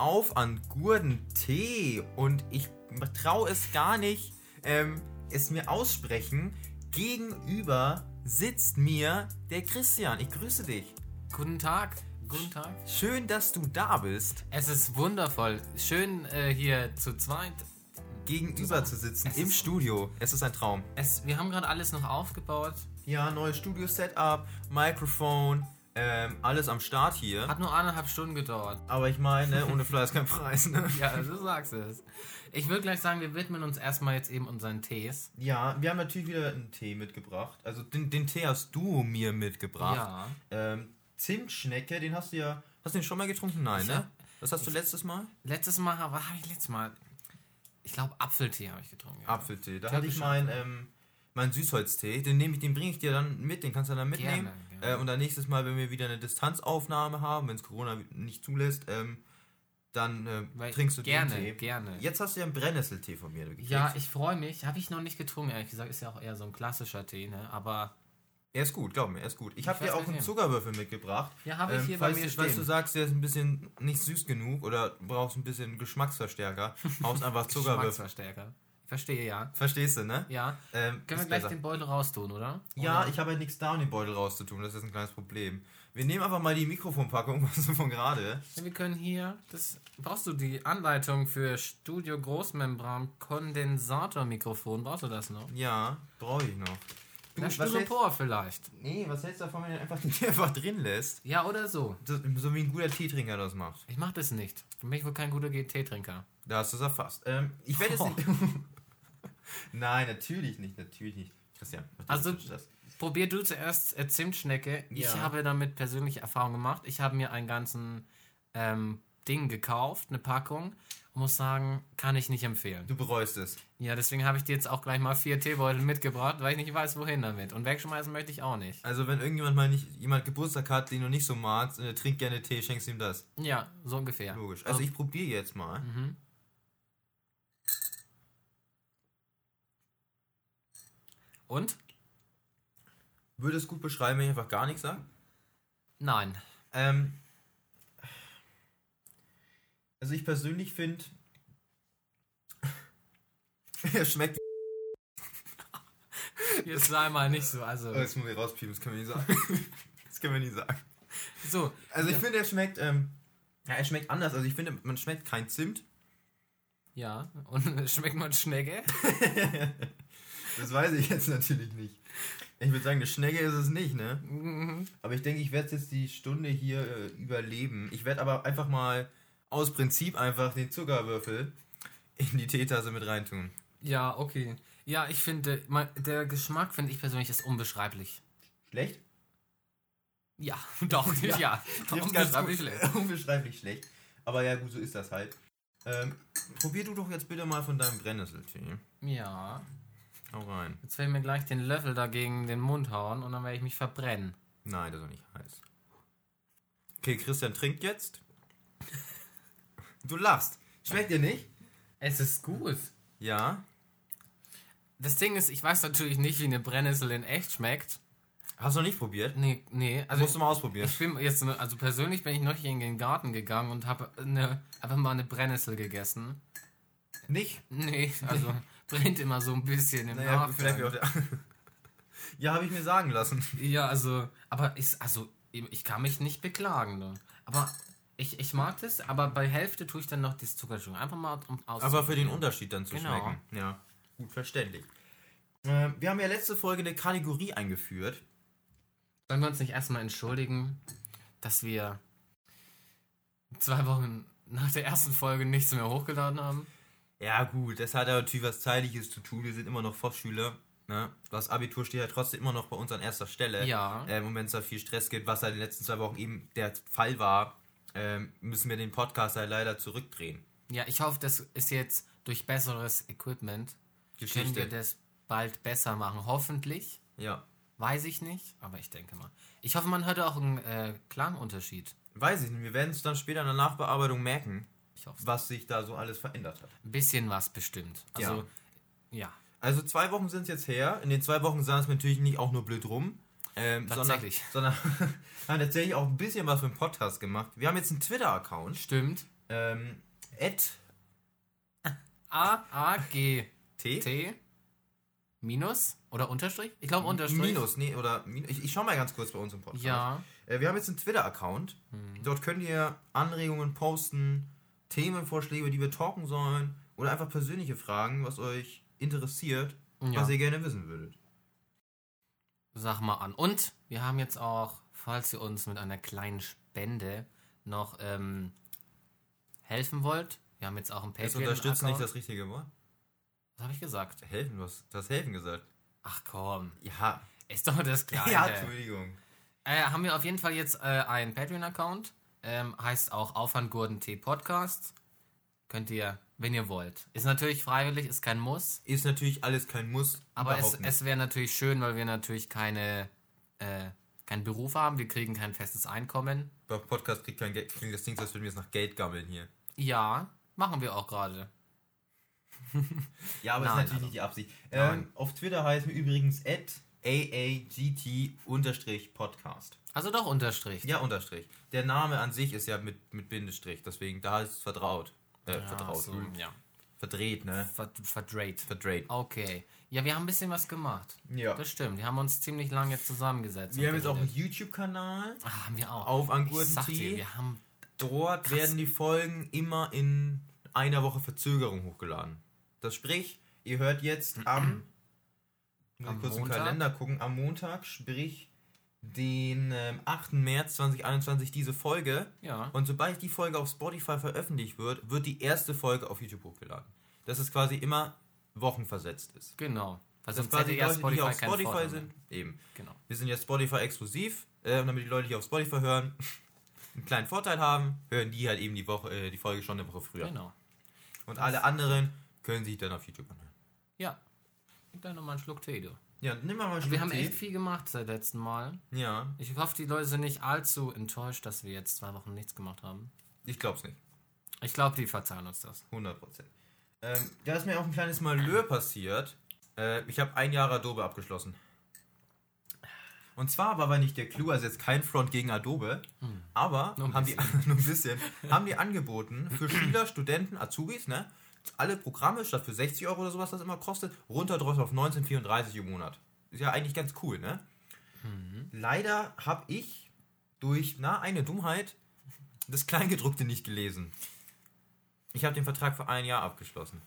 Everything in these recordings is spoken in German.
auf an Gurdentee und ich traue es gar nicht, ähm, es mir aussprechen. Gegenüber sitzt mir der Christian. Ich grüße dich. Guten Tag. Guten Tag. Schön, dass du da bist. Es ist wundervoll. Schön äh, hier zu zweit gegenüber zu sitzen im Studio. Es ist ein Traum. Es, wir haben gerade alles noch aufgebaut. Ja, neues Studio-Setup, Mikrofon, ähm, alles am Start hier. Hat nur eineinhalb Stunden gedauert. Aber ich meine, ohne Fleiß kein Preis, ne? ja, du sagst es. Ich würde gleich sagen, wir widmen uns erstmal jetzt eben unseren Tees. Ja, wir haben natürlich wieder einen Tee mitgebracht. Also den, den Tee hast du mir mitgebracht. Ja. Ähm, Zimtschnecke, den hast du ja. Hast du den schon mal getrunken? Nein, ich ne? Hab, Was hast du letztes Mal? Letztes Mal, was habe ich letztes Mal? Ich glaube, Apfeltee habe ich getrunken. Ja. Apfeltee. Da hatte ich meinen ähm, mein Süßholztee. Den, nehme ich, den bringe ich dir dann mit, den kannst du dann mitnehmen. Gerne, gerne. Äh, und dann nächstes Mal, wenn wir wieder eine Distanzaufnahme haben, wenn es Corona nicht zulässt, ähm, dann äh, trinkst du gerne, den Tee. Gerne, Jetzt hast du ja einen Brennnesseltee von mir gekriegt. Ja, ich freue mich. Habe ich noch nicht getrunken, ehrlich gesagt. Ist ja auch eher so ein klassischer Tee, ne? Aber er ist gut, glaub mir, er ist gut. Ich, ich habe dir auch einen Zuckerwürfel mitgebracht. Ja, habe ich ähm, hier falls, bei mir stehen. Falls du sagst, der ist ein bisschen nicht süß genug oder brauchst ein bisschen Geschmacksverstärker, brauchst einfach Zuckerwürfel. Geschmacksverstärker. Verstehe, ja. Verstehst du, ne? Ja. Ähm, Können wir gleich besser. den Beutel raustun, oder? Ja, ich habe halt nichts da, um den Beutel rauszutun. Das ist ein kleines Problem. Wir nehmen einfach mal die Mikrofonpackung von gerade. Wir können hier. Das brauchst du die Anleitung für Studio Großmembran Kondensatormikrofon. Brauchst du das noch? Ja, brauche ich noch. Du, Na, Styropor vielleicht. Nee, was hältst du davon, wenn du einfach, einfach drin lässt? Ja, oder so. so. So wie ein guter Teetrinker das macht. Ich mach das nicht. Für mich wohl kein guter Teetrinker. Da hast du es erfasst. Ähm, ich werde oh. es Nein, natürlich nicht, natürlich nicht. Christian, also probier du zuerst äh, Zimtschnecke. Ja. Ich habe damit persönliche Erfahrung gemacht. Ich habe mir einen ganzen ähm, Ding gekauft, eine Packung muss sagen, kann ich nicht empfehlen. Du bereust es. Ja, deswegen habe ich dir jetzt auch gleich mal vier Teebeutel mitgebracht, weil ich nicht weiß, wohin damit. Und wegschmeißen möchte ich auch nicht. Also wenn irgendjemand mal nicht jemand Geburtstag hat, den du nicht so magst, äh, trink gerne Tee, schenkst ihm das. Ja, so ungefähr. Logisch. Also, also ich probiere jetzt mal. Mhm. Und? Würde es gut beschreiben, wenn ich einfach gar nichts sage? Nein. Ähm, also ich persönlich finde, er schmeckt. Jetzt sei mal nicht so, also. Oh, das muss ich rauspiepen, das können wir nicht sagen. das können wir nicht sagen. So. Also ich ja. finde, er schmeckt, ähm, ja, er schmeckt anders. Also ich finde, man schmeckt kein Zimt. Ja, und schmeckt man Schnecke? Das weiß ich jetzt natürlich nicht. Ich würde sagen, eine Schnecke ist es nicht, ne? Mhm. Aber ich denke, ich werde jetzt die Stunde hier äh, überleben. Ich werde aber einfach mal aus Prinzip einfach den Zuckerwürfel in die Teetasse mit reintun. Ja, okay. Ja, ich finde, der Geschmack finde ich persönlich ist unbeschreiblich. Schlecht? Ja, doch, ja. ja. Unbeschreiblich schlecht. unbeschreiblich schlecht. Aber ja, gut, so ist das halt. Ähm, probier du doch jetzt bitte mal von deinem Brennnesseltee. Ja. Hau rein. Jetzt werde ich mir gleich den Löffel dagegen den Mund hauen und dann werde ich mich verbrennen. Nein, das ist doch nicht heiß. Okay, Christian trinkt jetzt. Du lachst. Schmeckt dir nicht? Es ist gut. Ja. Das Ding ist, ich weiß natürlich nicht, wie eine Brennnessel in echt schmeckt. Hast du noch nicht probiert? Nee, nee. Also Musst du mal ausprobieren. Ich bin jetzt, also persönlich bin ich noch hier in den Garten gegangen und habe eine, einfach mal eine Brennnessel gegessen. Nicht? Nee, also brennt immer so ein bisschen im naja, vielleicht auch der Ja, habe ich mir sagen lassen. Ja, also, aber ist, also, ich kann mich nicht beklagen. Ne? Aber ich, ich mag das, aber bei Hälfte tue ich dann noch das Zuckerschuh. Einfach mal um Aber für den Unterschied dann zu genau. schmecken. Ja, gut verständlich. Äh, wir haben ja letzte Folge eine Kategorie eingeführt. Sollen wir uns nicht erstmal entschuldigen, dass wir zwei Wochen nach der ersten Folge nichts mehr hochgeladen haben? Ja, gut, das hat ja natürlich was Zeitliches zu tun. Wir sind immer noch Fachschüler. Ne? Das Abitur steht ja trotzdem immer noch bei uns an erster Stelle. Ja. Ähm, und wenn es da viel Stress gibt, was halt in den letzten zwei Wochen eben der Fall war, ähm, müssen wir den Podcast halt leider zurückdrehen. Ja, ich hoffe, das ist jetzt durch besseres Equipment. Geschichte. Können wir das bald besser machen. Hoffentlich. Ja. Weiß ich nicht, aber ich denke mal. Ich hoffe, man hört auch einen äh, Klangunterschied. Weiß ich nicht. Wir werden es dann später in der Nachbearbeitung merken, was sich da so alles verändert hat. Ein bisschen was bestimmt. Also, ja. ja. Also zwei Wochen sind es jetzt her. In den zwei Wochen sah es natürlich nicht auch nur blöd rum. Ähm, Tatsächlich. Sondern, sondern haben tatsächlich auch ein bisschen was für den Podcast gemacht. Wir haben jetzt einen Twitter-Account. Stimmt. Ähm, at A-A-G T? T minus oder Unterstrich? Ich glaube Unterstrich. Minus, nee, oder ich, ich schau mal ganz kurz bei uns im Podcast. Ja. Äh, wir haben jetzt einen Twitter-Account. Dort könnt ihr Anregungen posten, Themenvorschläge, die wir talken sollen, oder einfach persönliche Fragen, was euch interessiert, Ja. was ihr gerne wissen würdet. Sag mal an. Und wir haben jetzt auch, falls ihr uns mit einer kleinen Spende noch ähm, helfen wollt, wir haben jetzt auch Ist Patreon. unterstützen nicht das richtige Wort? Was habe ich gesagt? Helfen, was? Du hast helfen gesagt. Ach komm, Ja. ist doch das Gleiche. Ja, Entschuldigung. Äh, haben wir auf jeden Fall jetzt äh, einen Patreon-Account. Ähm, heißt auch Aufwandgurten T Podcast. Könnt ihr, wenn ihr wollt. Ist natürlich freiwillig, ist kein Muss. Ist natürlich alles kein Muss. Aber es, es wäre natürlich schön, weil wir natürlich keine, äh, keinen Beruf haben. Wir kriegen kein festes Einkommen. Bei Podcast kriegt kein Geld. Klingt das Ding, als würden wir jetzt nach Geld gammeln hier. Ja, machen wir auch gerade. Ja, aber Nein, das ist natürlich also- nicht die Absicht. Ähm, auf Twitter heißt mir übrigens at AAGT-Podcast. Also doch Unterstrich. Ja, Unterstrich. Der Name an sich ist ja mit, mit Bindestrich, deswegen da ist es vertraut. Äh, Ja, vertraut. so, ja. Verdreht, ne? Ver verdreht. Verdreht. Okay. Ja, wir haben ein bisschen was gemacht. Ja. Das stimmt. Wir haben uns ziemlich lange jetzt zusammengesetzt. Wir haben jetzt auch einen. YouTube-Kanal. Ah, haben wir auch. auf dir, wir haben Dort Krass. werden die Folgen immer in einer Woche Verzögerung hochgeladen. Das sprich, ihr hört jetzt am, Am kurz im Montag? Kalender gucken, am Montag, sprich den ähm, 8. März 2021 diese Folge. Ja. Und sobald die Folge auf Spotify veröffentlicht wird, wird die erste Folge auf YouTube hochgeladen. Dass es quasi immer wochenversetzt ist. Genau. Dass sonst quasi die Leute, die Spotify auf keinen Spotify Vorteil sind, eben. Genau. Wir sind ja Spotify exklusiv, äh, und damit die Leute, die auf Spotify hören, einen kleinen Vorteil haben, hören die halt eben die Woche, äh, die Folge schon eine Woche früher. Genau. Und alle anderen können sich dann auf YouTube anhören. Ja. Gib da nochmal einen Schluck Tee, du. Ja, nimm mal mal einen Wir Schluck haben Tee. echt viel gemacht seit letzten Mal. Ja, Ich hoffe, die Leute sind nicht allzu enttäuscht, dass wir jetzt zwei Wochen nichts gemacht haben. ich glaub's nicht. Ich glaube, die verzeihen uns das. 100 Prozent. Ähm, da ist mir auch ein kleines Malheur passiert. Äh, ich habe ein Jahr Adobe abgeschlossen. Und zwar war aber nicht der Clou, also jetzt kein Front gegen Adobe, aber Nur ein haben die, nur ein bisschen, haben die angeboten für Schüler, Studenten, Azubis, ne? Alle Programme, statt für 60 Euro oder sowas, das immer kostet, runterdrosseln auf 19,34 im Monat. Ist ja eigentlich ganz cool, ne? Leider habe ich durch, na, eine Dummheit das Kleingedruckte nicht gelesen. Ich habe den Vertrag für ein Jahr abgeschlossen.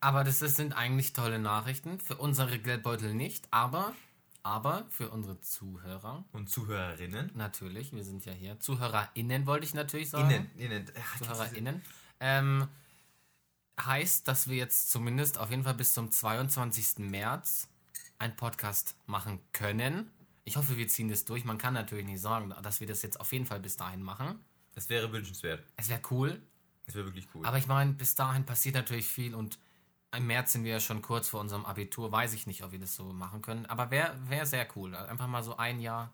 Aber das, das sind eigentlich tolle Nachrichten. Für unsere Geldbeutel nicht, aber, aber für unsere Zuhörer Und Zuhörerinnen. natürlich. Wir sind ja hier. ZuhörerInnen wollte ich natürlich sagen. Innen. Innen. Ach, ZuhörerInnen. Ähm, heißt, dass wir jetzt zumindest auf jeden Fall bis zum 22. März einen Podcast machen können. Ich hoffe, wir ziehen das durch. Man kann natürlich nicht sagen, dass wir das jetzt auf jeden Fall bis dahin machen. Es wäre wünschenswert. Es wäre cool, Es wäre wirklich cool. aber ich meine, bis dahin passiert natürlich viel und im März sind wir ja schon kurz vor unserem Abitur. Weiß ich nicht, ob wir das so machen können. Aber wäre wär sehr cool. Einfach mal so ein Jahr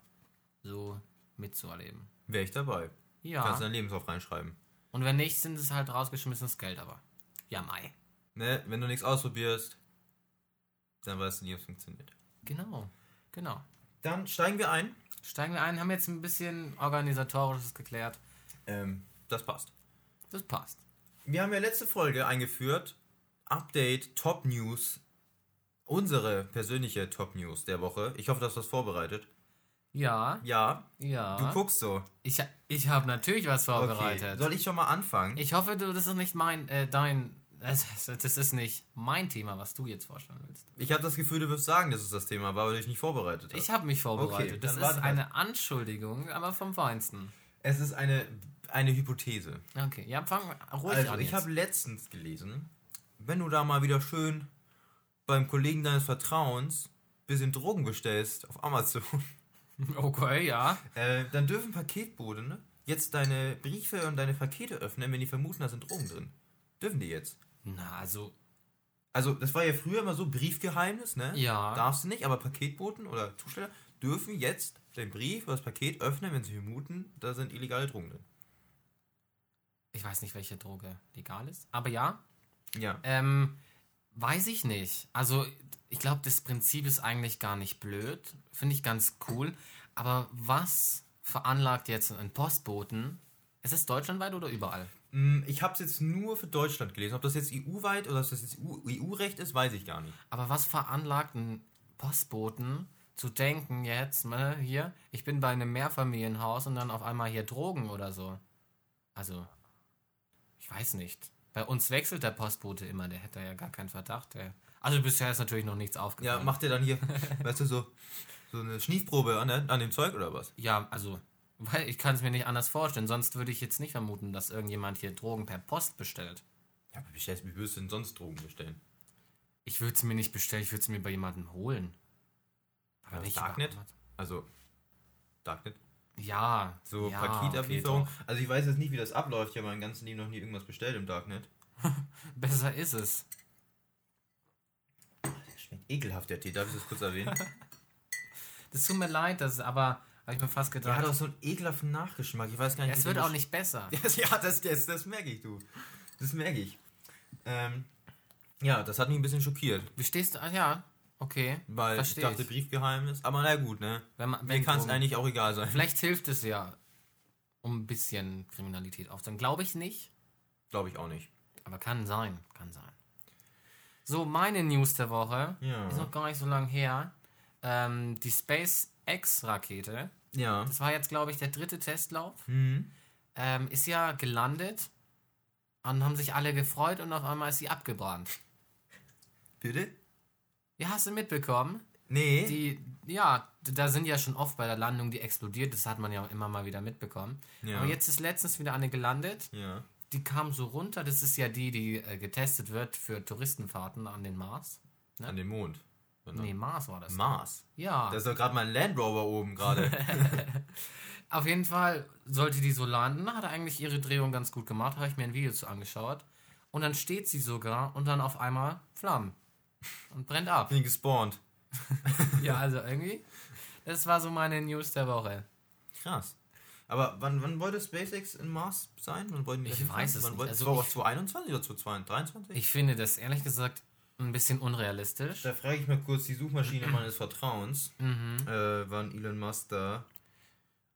so mitzuerleben. wäre ich dabei. Ja. Kannst du deinen Lebenslauf reinschreiben. Und wenn nicht, sind es halt rausgeschmissenes Geld, aber. Ja, Mai. Ne? Wenn du nichts ausprobierst, dann weißt du nie, ob es funktioniert. Genau. Genau. Dann steigen wir ein. Steigen wir ein, haben jetzt ein bisschen organisatorisches geklärt. Ähm, das passt. Das passt. Wir haben ja letzte Folge eingeführt. Update, Top News. Unsere persönliche Top News der Woche. Ich hoffe, du hast was vorbereitet. Ja, Ja, ja. du guckst so. ich ich habe natürlich was Okay. vorbereitet. Soll ich schon mal anfangen? Ich hoffe, du, das ist nicht mein, äh, dein, das, das ist nicht mein Thema, was du jetzt vorstellen willst. Ich habe das Gefühl, du wirst sagen, das ist das Thema, weil du dich nicht vorbereitet hast. Ich habe mich vorbereitet. Okay, das ist eine Anschuldigung, aber vom Feinsten. Es ist eine, eine Hypothese. Okay, ja, fang ruhig Also, an. ich habe letztens gelesen, wenn du da mal wieder schön beim Kollegen deines Vertrauens bisschen Drogen bestellst auf Amazon, Okay, ja. äh, dann dürfen Paketboten ne, jetzt deine Briefe und deine Pakete öffnen, wenn die vermuten, da sind Drogen drin. Dürfen die jetzt. Na, also, Also, das war ja früher immer so Briefgeheimnis, ne? Ja. Darfst du nicht, aber Paketboten oder Zusteller dürfen jetzt den Brief oder das Paket öffnen, wenn sie vermuten, da sind illegale Drogen drin. ich weiß nicht, welche Droge legal ist, aber ja. Ja. Ähm, weiß ich nicht. Also, ich glaube, das Prinzip ist eigentlich gar nicht blöd. Finde ich ganz cool. Aber was veranlagt jetzt einen Postboten? Ist es deutschlandweit oder überall? Mm, Ich habe es jetzt nur für Deutschland gelesen. Ob das jetzt EU-weit oder ob das jetzt EU-Recht ist, weiß ich gar nicht. Aber was veranlagt einen Postboten zu denken jetzt, ne, hier, ich bin bei einem Mehrfamilienhaus und dann auf einmal hier Drogen oder so? Also, ich weiß nicht. Bei uns wechselt der Postbote immer, der hätte ja gar keinen Verdacht. Der. Also bisher ist natürlich noch nichts Ja, aufgefallen. macht ihr dann hier, weißt du, so, so eine Schniefprobe an, an dem Zeug oder was? Ja, also, weil ich kann es mir nicht anders vorstellen. Sonst würde ich jetzt nicht vermuten, dass irgendjemand hier Drogen per Post bestellt. Ja, aber wie, würdest du denn sonst Drogen bestellen? Ich würde es mir nicht bestellen, ich würde es mir bei jemandem holen. Aber Ja, nicht Darknet? Also, Darknet? Ja. So ja, Paketablieferung. okay, also ich weiß jetzt nicht, wie das abläuft. Ich habe mein ganzes Leben noch nie irgendwas bestellt im Darknet. Besser ist es. Der schmeckt ekelhaft, der Tee. Darf ich das kurz erwähnen? Das tut mir leid, das aber habe ich mir fast Der gedacht. hat auch so einen ekelhaften Nachgeschmack. Ich weiß gar nicht, es wird der auch nicht besser. Ja, das, das, das merke ich, du. Das merke ich. Ähm, ja, das hat mich ein bisschen schockiert. Wie stehst du? Ah ja, okay. Weil ich dachte, ich. Briefgeheimnis. Aber na gut, ne? Wenn man, Mir wenn kann es Drogen- eigentlich auch egal sein. Vielleicht hilft es ja, um ein bisschen Kriminalität aufzunehmen. Glaube ich nicht, Glaube ich auch nicht. aber kann sein, kann sein. So, meine News der Woche Ja. ist noch gar nicht so lange her. Ähm, die SpaceX-Rakete, Ja. das war jetzt, glaube ich, der dritte Testlauf, Mhm. ähm, ist ja gelandet und haben sich alle gefreut und auf einmal ist sie abgebrannt. Bitte? Ja, hast du mitbekommen? Nee. Die, ja, da sind ja schon oft bei der Landung die explodiert, das hat man ja immer mal wieder mitbekommen. Ja. Aber jetzt ist letztens wieder eine gelandet, ja. die kam so runter, das ist ja die, die äh, getestet wird für Touristenfahrten an den Mars. An den Mond. Genau. Nee, Mars war das. Mars. ja, Da ist doch gerade mein Land Rover oben gerade. auf jeden Fall sollte die so landen, hat eigentlich ihre Drehung ganz gut gemacht, habe ich mir ein Video zu angeschaut. Und dann steht sie sogar und dann auf einmal Flammen und brennt ab. Bin gespawnt. ja, also irgendwie, das war so meine News der Woche. Krass. Aber wann, wann wollte SpaceX in Mars sein? Wann wollten die Ich da weiß es wann nicht. Wollte, Also war ich- 2021 oder 2023? Ich finde das ehrlich gesagt ein bisschen unrealistisch. Da frage ich mal kurz die Suchmaschine meines Vertrauens, Mhm. äh, wann Elon Musk da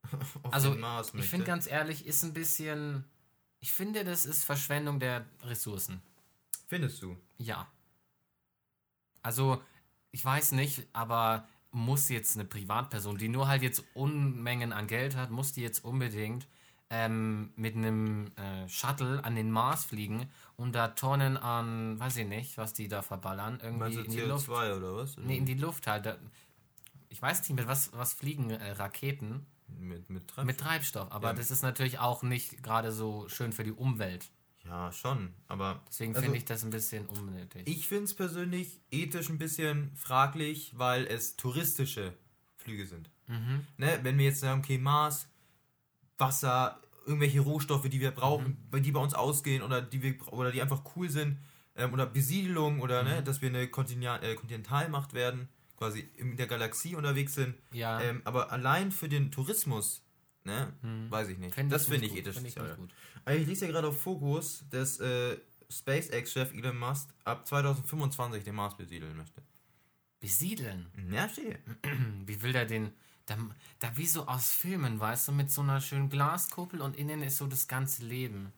auf Also, den Mars Ich möchte. finde ganz ehrlich, ist ein bisschen. Ich finde, das ist Verschwendung der Ressourcen. Findest du? Ja. Also, ich weiß nicht, aber muss jetzt eine Privatperson, die nur halt jetzt Unmengen an Geld hat, muss die jetzt unbedingt ähm, mit einem äh, Shuttle an den Mars fliegen und da Tonnen an, weiß ich nicht, was die da verballern, irgendwie in die CO2 Luft. oder was? Nee, in die Luft halt. Ich weiß nicht, mit was, was fliegen äh, Raketen? mit, mit Treibstoff? Mit Treibstoff, aber Ja. das ist natürlich auch nicht gerade so schön für die Umwelt. Ja, schon. Aber Deswegen Also, finde ich das ein bisschen unnötig. ich finde es persönlich ethisch ein bisschen fraglich, weil es touristische Flüge sind. Mhm. Ne? Wenn wir jetzt sagen, okay, Mars, Wasser, irgendwelche Rohstoffe, die wir brauchen, Mhm. die bei uns ausgehen oder die wir oder die einfach cool sind, ähm, oder Besiedelung oder Mhm. ne, dass wir eine Kontinent, äh, Kontinentalmacht werden, quasi in der Galaxie unterwegs sind. Ja, Ähm, aber allein für den Tourismus, ne, weiß ich nicht. Find das finde ich gut, ethisch find ich nicht gut. Ich lese ja gerade auf Fokus, dass äh, SpaceX-Chef Elon Musk ab 2025 den Mars besiedeln möchte. Besiedeln. Ja, stehe. Wie will der den. Da, da wie so aus Filmen, weißt du, mit so einer schönen Glaskuppel und innen ist so das ganze Leben.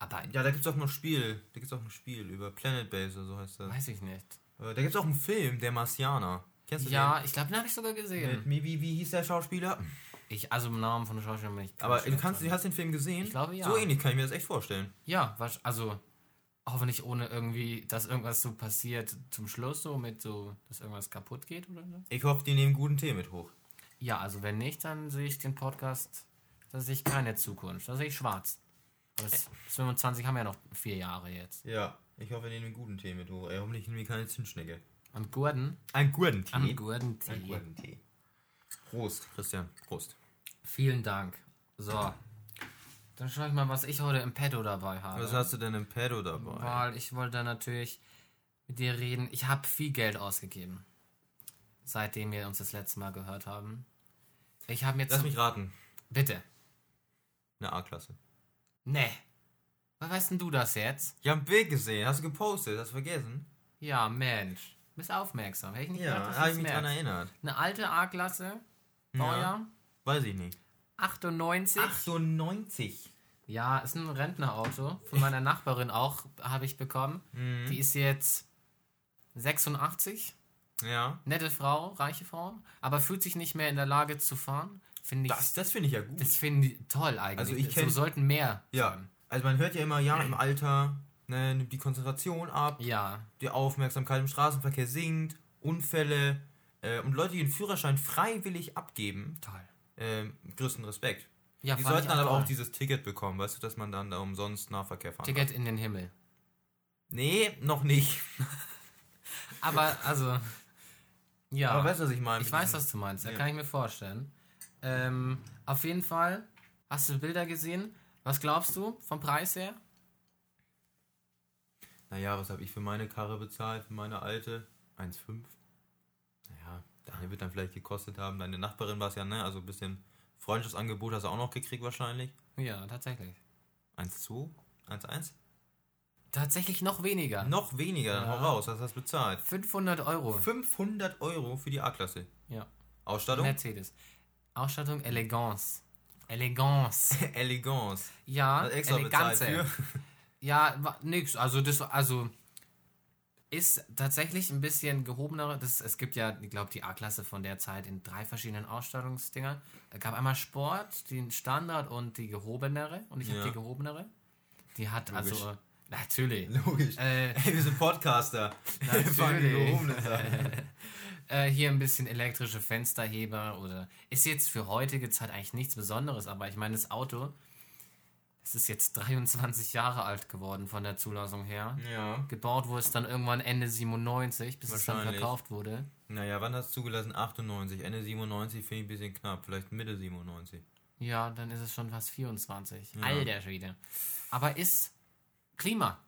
Aber Ja, da gibt es auch noch ein Spiel. Da gibt es auch ein Spiel über Planet Base oder so heißt das. weiß ich nicht. Äh, Da gibt es auch einen Film, der Marsianer. Kennst du Ja, ich glaube, den habe ich sogar den? gesehen. Mit, wie, wie hieß der Schauspieler? Ich, also im Namen von der Schauspieler bin ich. Aber du kannst, du hast den Film gesehen? Ich glaube, ja. So ähnlich kann ich mir das echt vorstellen. Ja, also hoffentlich ohne irgendwie, dass irgendwas so passiert zum Schluss, so mit so, dass irgendwas kaputt geht oder so. Ich hoffe, die nehmen guten Tee mit hoch. Ja, also wenn nicht, dann sehe ich den Podcast, da sehe ich keine Zukunft, da sehe ich schwarz. Aber bis bis 25 haben wir ja noch vier Jahre jetzt. Ja, ich hoffe, die nehmen guten Tee mit hoch. Ey, hoffentlich nehmen die keine Zinsschnecke. Und Gurden? Ein Gurdentee. Am Gurdentee. Ein Gurdentee. Prost, Christian. Prost. Vielen Dank. So. Dann schaue ich mal, was ich heute im Petto dabei habe. Was hast du denn im Pedo dabei? Weil ich wollte natürlich mit dir reden. Ich habe viel Geld ausgegeben. Seitdem wir uns das letzte Mal gehört haben. Ich habe jetzt. Lass mich raten. Bitte. Eine A-Klasse. Nee. Was weißt denn du das jetzt? Ich habe ein Bild gesehen. Hast du gepostet? Hast du vergessen? Ja, Mensch. Bist aufmerksam. Hätte ich nicht Ja, gedacht, dass habe du's ich mich dran merkst. erinnert. Eine alte A-Klasse. Baujahr. Weiß ich nicht. 98. 98. Ja, ist ein Rentnerauto. Von meiner Nachbarin auch habe ich bekommen. Mhm. Die ist jetzt 86. Ja. Nette Frau, reiche Frau, aber fühlt sich nicht mehr in der Lage zu fahren. Finde ich. Das, das finde ich ja gut. Das finde ich toll eigentlich. Also ich so kenn- sollten mehr. Ja. sein. Also man hört ja immer, ja, im Alter ne, nimmt die Konzentration ab, Ja, die Aufmerksamkeit im Straßenverkehr sinkt, Unfälle äh, und Leute, die den Führerschein freiwillig abgeben, toll. äh, größten Respekt. Ja, die sollten dann aber toll. auch dieses Ticket bekommen, weißt du, dass man dann da umsonst Nahverkehr fahren Ticket in den Himmel. Nee, noch nicht. Aber also, ja. Aber weißt du, was ich meine? ich weiß, was du meinst. Da Ja. kann ich mir vorstellen. Ähm, auf jeden Fall, hast du Bilder gesehen? Was glaubst du vom Preis her? Naja, was habe ich für meine Karre bezahlt, für meine alte? 1,5. Naja, deine wird dann vielleicht gekostet haben. Deine Nachbarin war es ja, ne? Also ein bisschen Freundschaftsangebot hast du auch noch gekriegt wahrscheinlich. Ja, tatsächlich. 1,2? 1,1? Tatsächlich noch weniger. Noch weniger, dann Ja. hau raus, was hast du bezahlt? 500 Euro. 500 Euro für die A-Klasse. Ja. Ausstattung? Mercedes. Ausstattung Elegance. Elegance. Elegance. Ja, Hat extra bezahlt Eleganze. für. Ja, nix. Also das also ist tatsächlich ein bisschen gehobener. Das, es gibt ja, ich glaube, die A-Klasse von der Zeit in drei verschiedenen Ausstattungsdingern. Es gab einmal Sport, den Standard und die gehobenere. Und ich habe Ja. die gehobenere. Die hat Logisch. also natürlich. Logisch. Äh, Ey, wir sind Podcaster. Natürlich. äh, hier ein bisschen elektrische Fensterheber oder ist jetzt für heutige Zeit eigentlich nichts Besonderes, aber ich meine, das Auto, das ist jetzt 23 Jahre alt geworden von der Zulassung her. Ja. Gebaut wurde es dann irgendwann Ende 97, bis es dann verkauft wurde. Naja, wann hast du zugelassen? 98. Ende 97 finde ich ein bisschen knapp. Vielleicht Mitte 97. Ja, dann ist es schon fast 24. Ja. Alter Schwede. Aber ist Klima.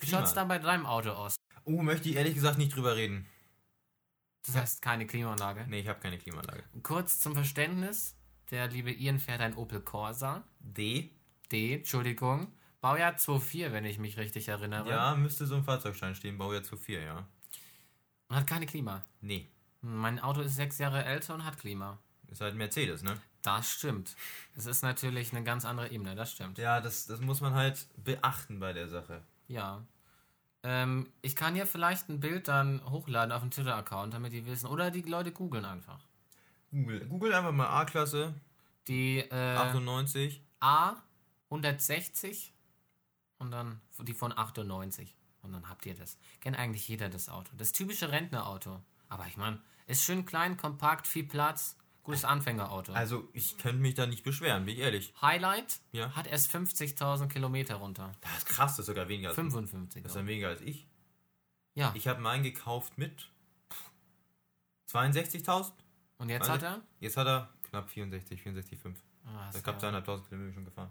Wie schaut es dann bei deinem Auto aus? Oh, möchte ich ehrlich gesagt nicht drüber reden. Das heißt keine Klimaanlage. Nee, ich habe keine Klimaanlage. Kurz zum Verständnis. Der liebe Ian fährt ein Opel Corsa. D? D, Entschuldigung. Baujahr 2.4, wenn ich mich richtig erinnere. Ja, müsste so ein Fahrzeugschein stehen. Baujahr zu 4, ja. Und hat keine Klima. Nee. Mein Auto ist sechs Jahre älter und hat Klima. Ist halt ein Mercedes, ne? Das stimmt. Es ist natürlich eine ganz andere Ebene, das stimmt. Ja, das, das muss man halt beachten bei der Sache. Ja. Ähm, ich kann hier vielleicht ein Bild dann hochladen auf den Twitter-Account, damit die wissen. Oder die Leute googeln einfach. Google. Google einfach mal A-Klasse, Die äh, 98. A 160 und dann die von 98. Und dann habt ihr das. Kennt eigentlich jeder das Auto. Das typische Rentnerauto. Aber ich meine, ist schön klein, kompakt, viel Platz. Gutes Anfängerauto. Also, ich könnte mich da nicht beschweren, bin ich ehrlich. Highlight Ja. hat erst 50.000 Kilometer runter. Das ist krass, das ist sogar weniger als 55. Das ist ja weniger als ich. Ja. Ich habe meinen gekauft mit 62.000. Und jetzt Warte. hat er? Jetzt hat er knapp 64, 64,5. Ah, ist habe ja, zweieinhalbtausend Kilometer schon gefahren.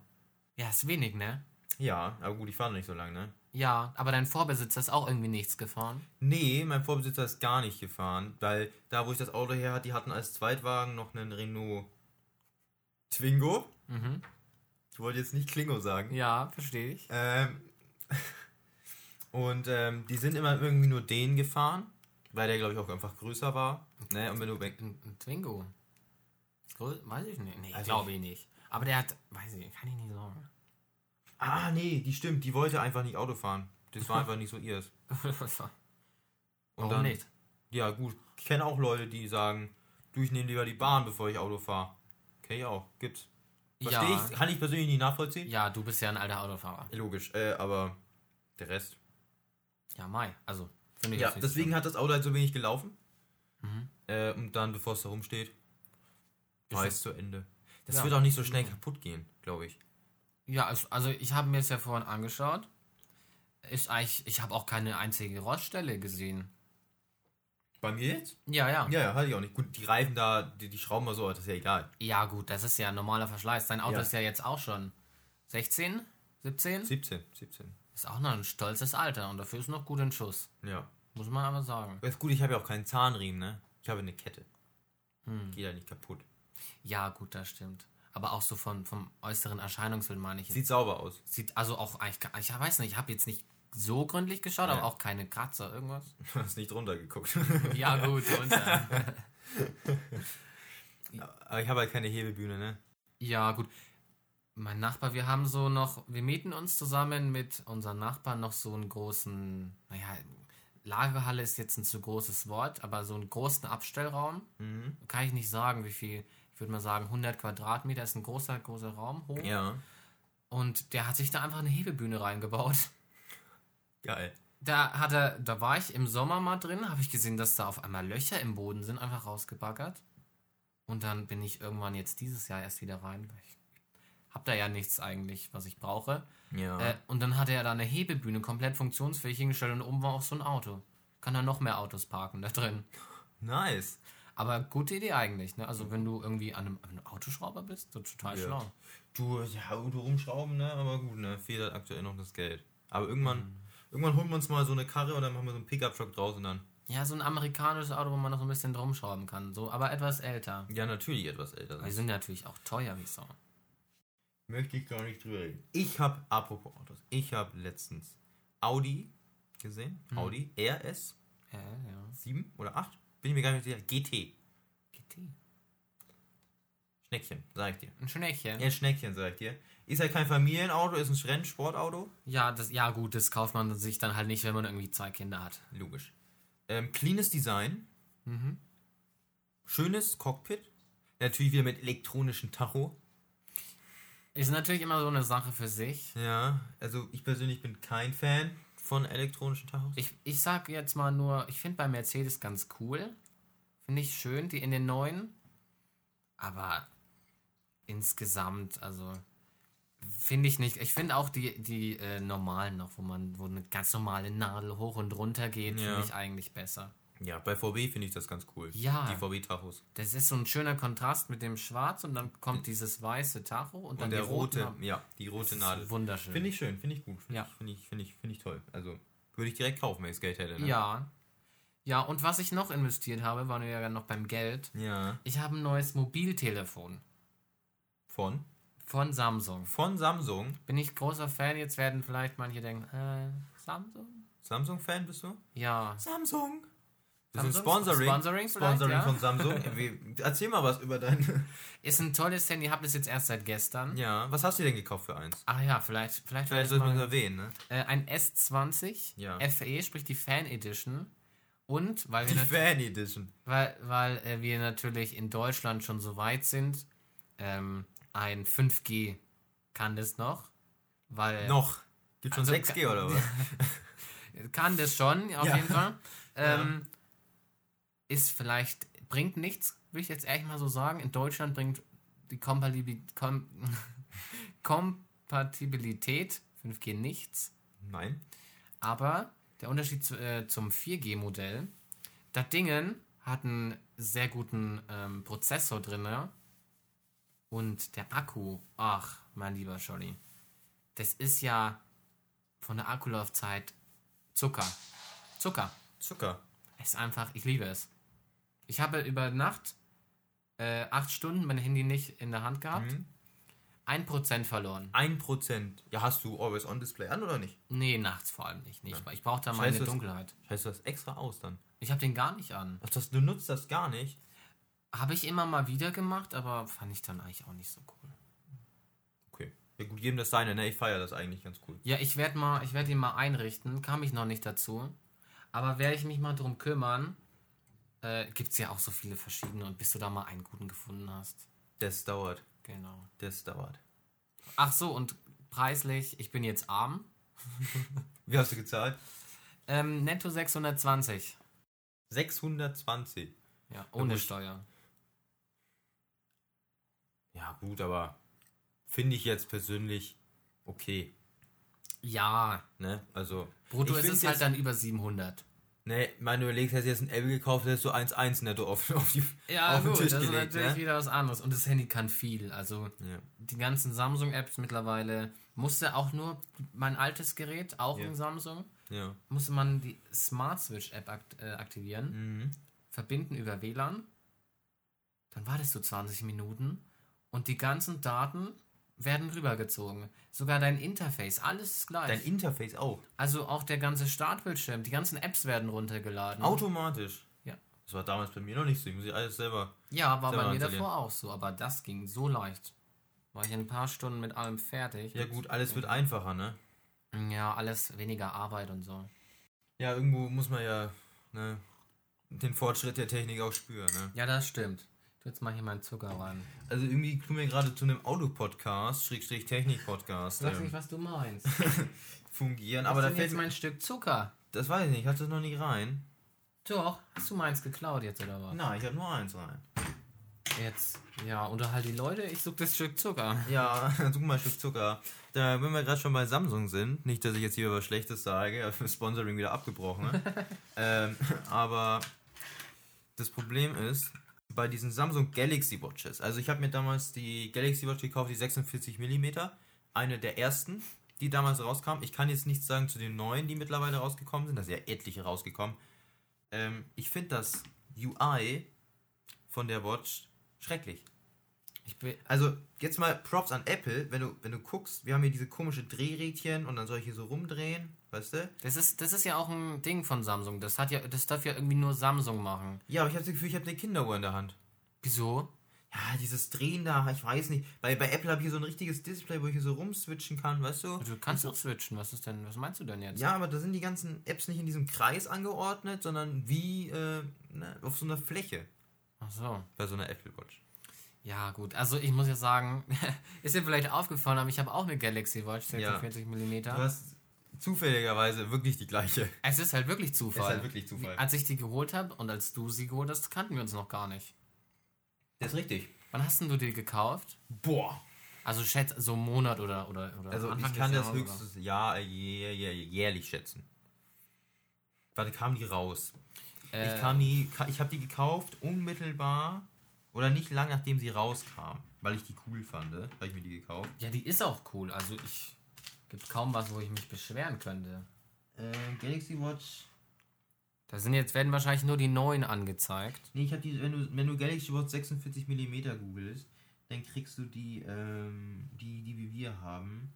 ja, ist wenig, ne? Ja, aber gut, ich fahre noch nicht so lange, ne? Ja, aber dein Vorbesitzer ist auch irgendwie nichts gefahren. Nee, mein Vorbesitzer ist gar nicht gefahren, weil da, wo ich das Auto her hatte, die hatten als Zweitwagen noch einen Renault Twingo. Mhm. Ich wollte jetzt nicht Klingo sagen. Ja, verstehe ich. Ähm, und ähm, die sind immer irgendwie nur den gefahren, weil der, glaube ich, auch einfach größer war. Ne? Und wenn du. Ein, ein Twingo. Weiß ich nicht. Nee, Also glaube ich nicht. Aber der hat, weiß ich, kann ich nicht sagen. Ah, nee, die stimmt, die wollte einfach nicht Auto fahren. Das war einfach nicht so ihrs. Und Warum dann, nicht? Ja, gut. Ich kenne auch Leute, die sagen, du, ich nehme lieber die Bahn, bevor ich Auto fahre. Okay, auch. Gibt's. Verstehe Ja. ich, kann ich persönlich nicht nachvollziehen. Ja, du bist ja ein alter Autofahrer. Logisch, äh, aber der Rest. Ja, Mai. Also, finde ich Ja, deswegen schlimm. hat das Auto halt so wenig gelaufen. Mhm. Äh, und dann, bevor es da rumsteht, war es zu Ende. Das Ja. wird auch nicht so schnell kaputt gehen, glaube ich. Ja, also, ich habe mir es ja vorhin angeschaut. Ist eigentlich, ich habe auch keine einzige Roststelle gesehen. Bei mir jetzt? Ja, ja. Ja, ja, hatte ich auch nicht. Gut, die Reifen da, die, die schrauben mal so, das ist ja egal. Ja, gut, das ist ja ein normaler Verschleiß. Dein Auto Ja. ist ja jetzt auch schon 16, 17. 17, 17. Ist auch noch ein stolzes Alter und dafür ist noch gut in Schuss. Ja. Muss man aber sagen. Ist gut, ich habe ja auch keinen Zahnriemen, ne? Ich habe eine Kette. Hm. Geht ja nicht kaputt. Ja, gut, das stimmt. Aber auch so von, vom äußeren Erscheinungsbild meine ich. jetzt. Sieht sauber aus. Sieht also auch eigentlich, ich weiß nicht, ich habe jetzt nicht so gründlich geschaut, Ja. aber auch keine Kratzer, irgendwas. Du hast nicht drunter geguckt. Ja, gut, äh, Aber ich habe halt keine Hebebühne, ne? ja, gut. Mein Nachbar, wir haben so noch, wir mieten uns zusammen mit unseren Nachbarn noch so einen großen, naja, Lagerhalle ist jetzt ein zu großes Wort, aber so einen großen Abstellraum. Mhm. Kann ich nicht sagen, wie viel. Ich würde mal sagen, 100 Quadratmeter ist ein großer, großer Raum hoch. Ja. Und der hat sich da einfach eine Hebebühne reingebaut. Geil. Da hat er, da war ich im Sommer mal drin, habe ich gesehen, dass da auf einmal Löcher im Boden sind, einfach rausgebaggert. Und dann bin ich irgendwann jetzt dieses Jahr erst wieder rein. Ich hab da ja nichts eigentlich, was ich brauche. Ja. Äh, und dann hat er da eine Hebebühne komplett funktionsfähig hingestellt und oben war auch so ein Auto. Kann da noch mehr Autos parken da drin. Nice. Aber gute Idee eigentlich, ne? Also wenn du irgendwie an einem, an einem Autoschrauber bist, so total ja. schlau. Du, ja, Auto rumschrauben, ne? Aber gut, ne? Fehlt halt aktuell noch das Geld. Aber irgendwann, mhm. irgendwann holen wir uns mal so eine Karre oder machen wir so einen Pickup-Truck draus und dann. Ja, so ein amerikanisches Auto, wo man noch so ein bisschen drum schrauben kann. So, aber etwas älter. Ja, natürlich etwas älter. Die sind natürlich auch teuer wie so. Möchte ich gar nicht drüber reden. Ich habe, apropos Autos, ich habe letztens Audi gesehen. Hm. Audi RS. Ja, ja. 7 oder 8? Bin ich mir gar nicht sicher. GT. GT. Schneckchen, sag ich dir. Ein Schneckchen? Ja, ein Schneckchen, sag ich dir. Ist ja kein Familienauto, ist ein Rennsportauto. Ja, das, ja, gut, das kauft man sich dann halt nicht, wenn man irgendwie zwei Kinder hat. Logisch. Ähm, cleanes Design. Mhm. Schönes Cockpit. Natürlich wieder mit elektronischem Tacho. Ist natürlich immer so eine Sache für sich. Ja, also ich persönlich bin kein Fan von elektronischen Tachos. Ich, ich sag jetzt mal nur, ich finde bei Mercedes ganz cool. Finde ich schön, die in den neuen. Aber insgesamt, also finde ich nicht. Ich finde auch die, die äh, normalen noch, wo man, wo eine ganz normale Nadel hoch und runter geht, ja. finde ich eigentlich besser. Ja, bei VW finde ich das ganz cool. Ja. Die VW-Tachos. Das ist so ein schöner Kontrast mit dem Schwarz und dann kommt dieses weiße Tacho und dann und der die rote, ja, die rote Nadel. Wunderschön. Finde ich schön, finde ich gut. Finde ja. finde ich, finde ich, finde ich toll. Also würde ich direkt kaufen, wenn ich das Geld hätte. Ne? Ja. Ja, und was ich noch investiert habe, waren wir ja noch beim Geld. Ja. Ich habe ein neues Mobiltelefon. Von? Von Samsung. Von Samsung? Bin ich großer Fan, jetzt werden vielleicht manche denken, äh, Samsung? Samsung-Fan bist du? Ja. Samsung! Das ist ein Sponsoring. Sponsoring, Sponsoring ja? von Samsung. Erzähl mal was über dein. Ist ein tolles Handy, hab das jetzt erst seit gestern. Ja, was hast du denn gekauft für eins? Ach ja, vielleicht. Vielleicht, vielleicht sollten wir es erwähnen, ne? Äh, ein S20 ja. FE, sprich die Fan Edition. Und weil wir. Die Fan Edition. Weil, weil äh, wir natürlich in Deutschland schon so weit sind, ähm, ein 5G kann das noch. Weil. Noch? Gibt schon also, 6G oder was? kann das schon, auf ja. jeden Fall. Ähm, ja ist vielleicht, bringt nichts, würde ich jetzt ehrlich mal so sagen. In Deutschland bringt die Kompatibilität, Kom Kompatibilität 5G nichts. Nein. Aber der Unterschied zu, äh, zum 4G-Modell, das Dingen hat einen sehr guten ähm, Prozessor drin und der Akku, ach, mein lieber Scholli, das ist ja von der Akkulaufzeit Zucker. Zucker. Zucker. Es ist einfach, ich liebe es. Ich habe über Nacht äh, acht Stunden mein Handy nicht in der Hand gehabt. Mhm. Ein Prozent verloren. Ein Prozent. Ja, hast du Always On Display an oder nicht? Nee, nachts vor allem nicht. nicht. Ja. Ich brauche da meine heißt, Dunkelheit. Heißt du das extra aus dann? Ich habe den gar nicht an. Ach, das, du nutzt das gar nicht? Habe ich immer mal wieder gemacht, aber fand ich dann eigentlich auch nicht so cool. Okay. Ja gut, jedem das seine, ne? Ich feiere das eigentlich ganz cool. Ja, ich werde mal, ich werde ihn mal einrichten. Kam ich noch nicht dazu. Aber werde ich mich mal drum kümmern äh, gibt es ja auch so viele verschiedene und bis du da mal einen guten gefunden hast. Das dauert. Genau. Das dauert. Ach so, und preislich, ich bin jetzt arm. Wie hast du gezahlt? Ähm, netto 620. 620? Ja, ohne Steuer. Ja, gut, aber finde ich jetzt persönlich okay. Ja. Ne? Also. Brutto ist es halt dann über 700. Ne, meine du überlegst, hast jetzt ein Apple gekauft, hast du 1,1 netto auf, auf, die, ja, auf den gut, Tisch das gelegt. ist natürlich ne? wieder was anderes. Und das Handy kann viel. Also ja. die ganzen Samsung-Apps mittlerweile musste auch nur mein altes Gerät, auch ja. in Samsung, ja. musste man die Smart Switch-App akt äh, aktivieren, mhm. verbinden über WLAN. Dann wartest du 20 Minuten und die ganzen Daten werden rübergezogen. Sogar dein Interface, alles ist gleich. Dein Interface auch. Also auch der ganze Startbildschirm, die ganzen Apps werden runtergeladen. Automatisch. Ja. Das war damals bei mir noch nicht so. Ich muss ich alles selber. Ja, war selber bei mir davor auch so, aber das ging so leicht. War ich in ein paar Stunden mit allem fertig. Ja gut, alles wird einfacher, ne? Ja, alles weniger Arbeit und so. Ja, irgendwo muss man ja ne, den Fortschritt der Technik auch spüren, ne? Ja, das stimmt. Jetzt mal hier meinen Zucker rein. Also irgendwie kommen wir gerade zu einem Autopodcast, Schrägstrich Technik-Podcast. Sagst ähm, nicht, was du meinst. fungieren, Aber aber da fällt jetzt mir, mein Stück Zucker. das weiß ich nicht, hast du es noch nicht rein? Doch, hast du meins geklaut jetzt oder was? Nein, ich habe nur eins rein. Jetzt, ja, unterhalt die Leute, ich such das Stück Zucker. Ja, such mal ein Stück Zucker. Da, wenn wir gerade schon bei Samsung sind, nicht, dass ich jetzt hier was Schlechtes sage, Sponsoring wieder abgebrochen. ne? ähm, aber das Problem ist, bei diesen Samsung Galaxy Watches, also ich habe mir damals die Galaxy Watch gekauft, die 46 mm, eine der ersten, die damals rauskam. Ich kann jetzt nichts sagen zu den neuen, die mittlerweile rausgekommen sind, da sind ja etliche rausgekommen. Ähm, ich finde das UI von der Watch schrecklich. Also jetzt mal Props an Apple, wenn du, wenn du guckst, wir haben hier diese komische Drehrädchen und dann soll ich hier so rumdrehen, weißt du? das ist, das ist ja auch ein Ding von Samsung. Das hat ja, das darf ja irgendwie nur Samsung machen. Ja, aber ich habe das Gefühl, ich habe eine Kinderuhr in der Hand. Wieso? Ja, dieses Drehen da, ich weiß nicht. Bei, bei Apple habe ich hier so ein richtiges Display, wo ich hier so rumswitchen kann, weißt du? Du kannst auch switchen. Was ist denn, was meinst du denn jetzt? Ja, aber da sind die ganzen Apps nicht in diesem Kreis angeordnet, sondern wie äh, ne, auf so einer Fläche Ach so. bei so einer Apple Watch. Ja, gut. Also ich muss ja sagen, ist dir vielleicht aufgefallen, aber ich habe auch eine Galaxy Watch, 46 mm. Du hast zufälligerweise wirklich die gleiche. Es ist halt wirklich Zufall. Ist halt wirklich Zufall. Als ich die geholt habe und als du sie geholt hast, kannten wir uns noch gar nicht. Das ist richtig. Wann hast denn du die gekauft? Boah. Also schätz so einen Monat oder oder oder Also Anfang ich kann das Jahr, jäh, jäh, jährlich schätzen. Wann kam die raus? oder? Äh, ich kam die, ich habe die gekauft unmittelbar oder nicht lang nachdem sie rauskam, weil ich die cool fand, habe ich mir die gekauft. ja, die ist auch cool. Also ich gibt kaum was, wo ich mich beschweren könnte. Äh, Galaxy Watch. Da sind jetzt werden wahrscheinlich nur die neuen angezeigt. Nee, ich habe die, wenn du, wenn du Galaxy Watch 46 mm googelst, dann kriegst du die, ähm, die, die wie wir haben.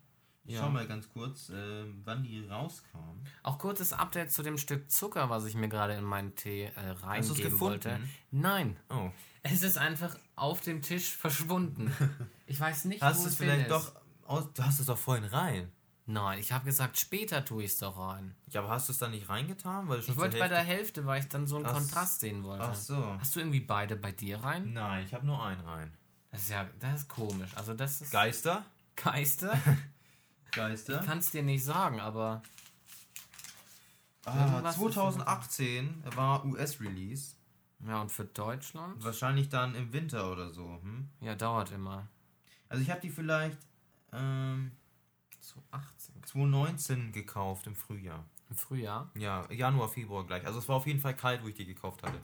Ich Ja. schau mal ganz kurz, ähm, wann die rauskam. Auch kurzes Update zu dem Stück Zucker, was ich mir gerade in meinen Tee äh, reingeben gefunden? wollte. Nein, Oh. es ist einfach auf dem Tisch verschwunden. Ich weiß nicht, Hast wo du es vielleicht hin doch ist. aus, du hast es doch vorhin rein. Nein, ich habe gesagt, später tue ich es doch rein. Ja, aber hast du es dann nicht reingetan? Weil Ich wollte bei der Hälfte- Hälfte, weil ich dann so einen Ach Kontrast sehen wollte. Ach so. Hast du irgendwie beide bei dir rein? Nein, ich habe nur einen rein. Das ist ja, das ist komisch. Also das ist Geister? Geister. Geister? Ich kann es dir nicht sagen, aber Ah, Irgendwas ist 2018 war US-Release. ja und für Deutschland? Wahrscheinlich dann im Winter oder so. Hm? Ja, dauert immer. Also ich habe die vielleicht ähm, Zu 18. 2019 gekauft im Frühjahr. Im Frühjahr. Ja, Januar, Februar gleich. Also es war auf jeden Fall kalt, wo ich die gekauft hatte.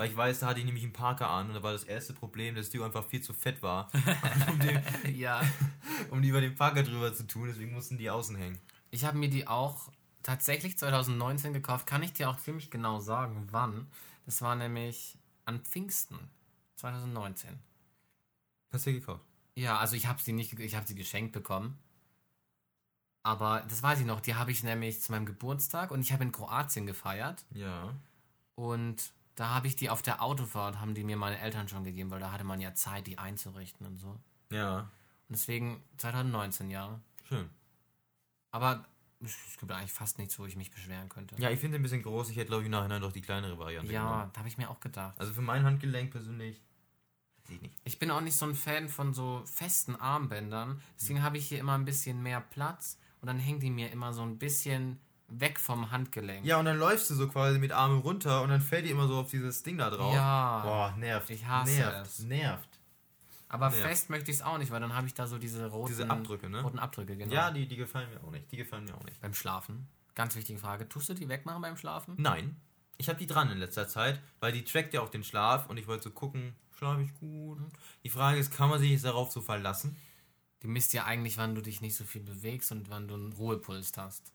Weil ich weiß, da hatte ich nämlich einen Parker an und da war das erste Problem, dass die einfach viel zu fett war, um, den, ja. um die über den Parker drüber zu tun. Deswegen mussten die außen hängen. Ich habe mir die auch tatsächlich 2019 gekauft. Kann ich dir auch ziemlich genau sagen, wann. Das war nämlich an Pfingsten 2019. Hast du die gekauft? Ja, also ich habe sie nicht, ich habe sie geschenkt bekommen. Aber das weiß ich noch. Die habe ich nämlich zu meinem Geburtstag und ich habe in Kroatien gefeiert Ja. und da habe ich die auf der Autofahrt haben die mir meine Eltern schon gegeben, weil da hatte man ja Zeit, die einzurichten und so. Und Ja. deswegen 2019 ja. Schön. Aber es gibt eigentlich fast nichts, wo ich mich beschweren könnte. Ja, ich finde ein bisschen groß. Ich hätte, glaube ich, nachher doch die kleinere Variante Ja, genommen. da habe ich mir auch gedacht. Also für mein Handgelenk persönlich, ich nicht. Ich bin auch nicht so ein Fan von so festen Armbändern. Deswegen habe ich hier immer ein bisschen mehr Platz und dann hängen die mir immer so ein bisschen weg vom Handgelenk. Ja, und dann läufst du so quasi mit Armen runter und dann fällt die immer so auf dieses Ding da drauf. Ja. Boah, nervt. Ich hasse nervt, es. Nervt. Aber Ja. fest möchte ich es auch nicht, weil dann habe ich da so diese roten Diese Abdrücke, ne? roten Abdrücke, genau. Ja, die, die gefallen mir auch nicht. Die gefallen mir auch nicht. Beim Schlafen. Ganz wichtige Frage. Tust du die wegmachen beim Schlafen? Nein. Ich habe die dran in letzter Zeit, weil die trackt ja auch den Schlaf und ich wollte so gucken, schlafe ich gut? Die Frage ist, kann man sich jetzt darauf so verlassen? Die misst ja eigentlich, wann du dich nicht so viel bewegst und wann du einen Ruhepuls hast.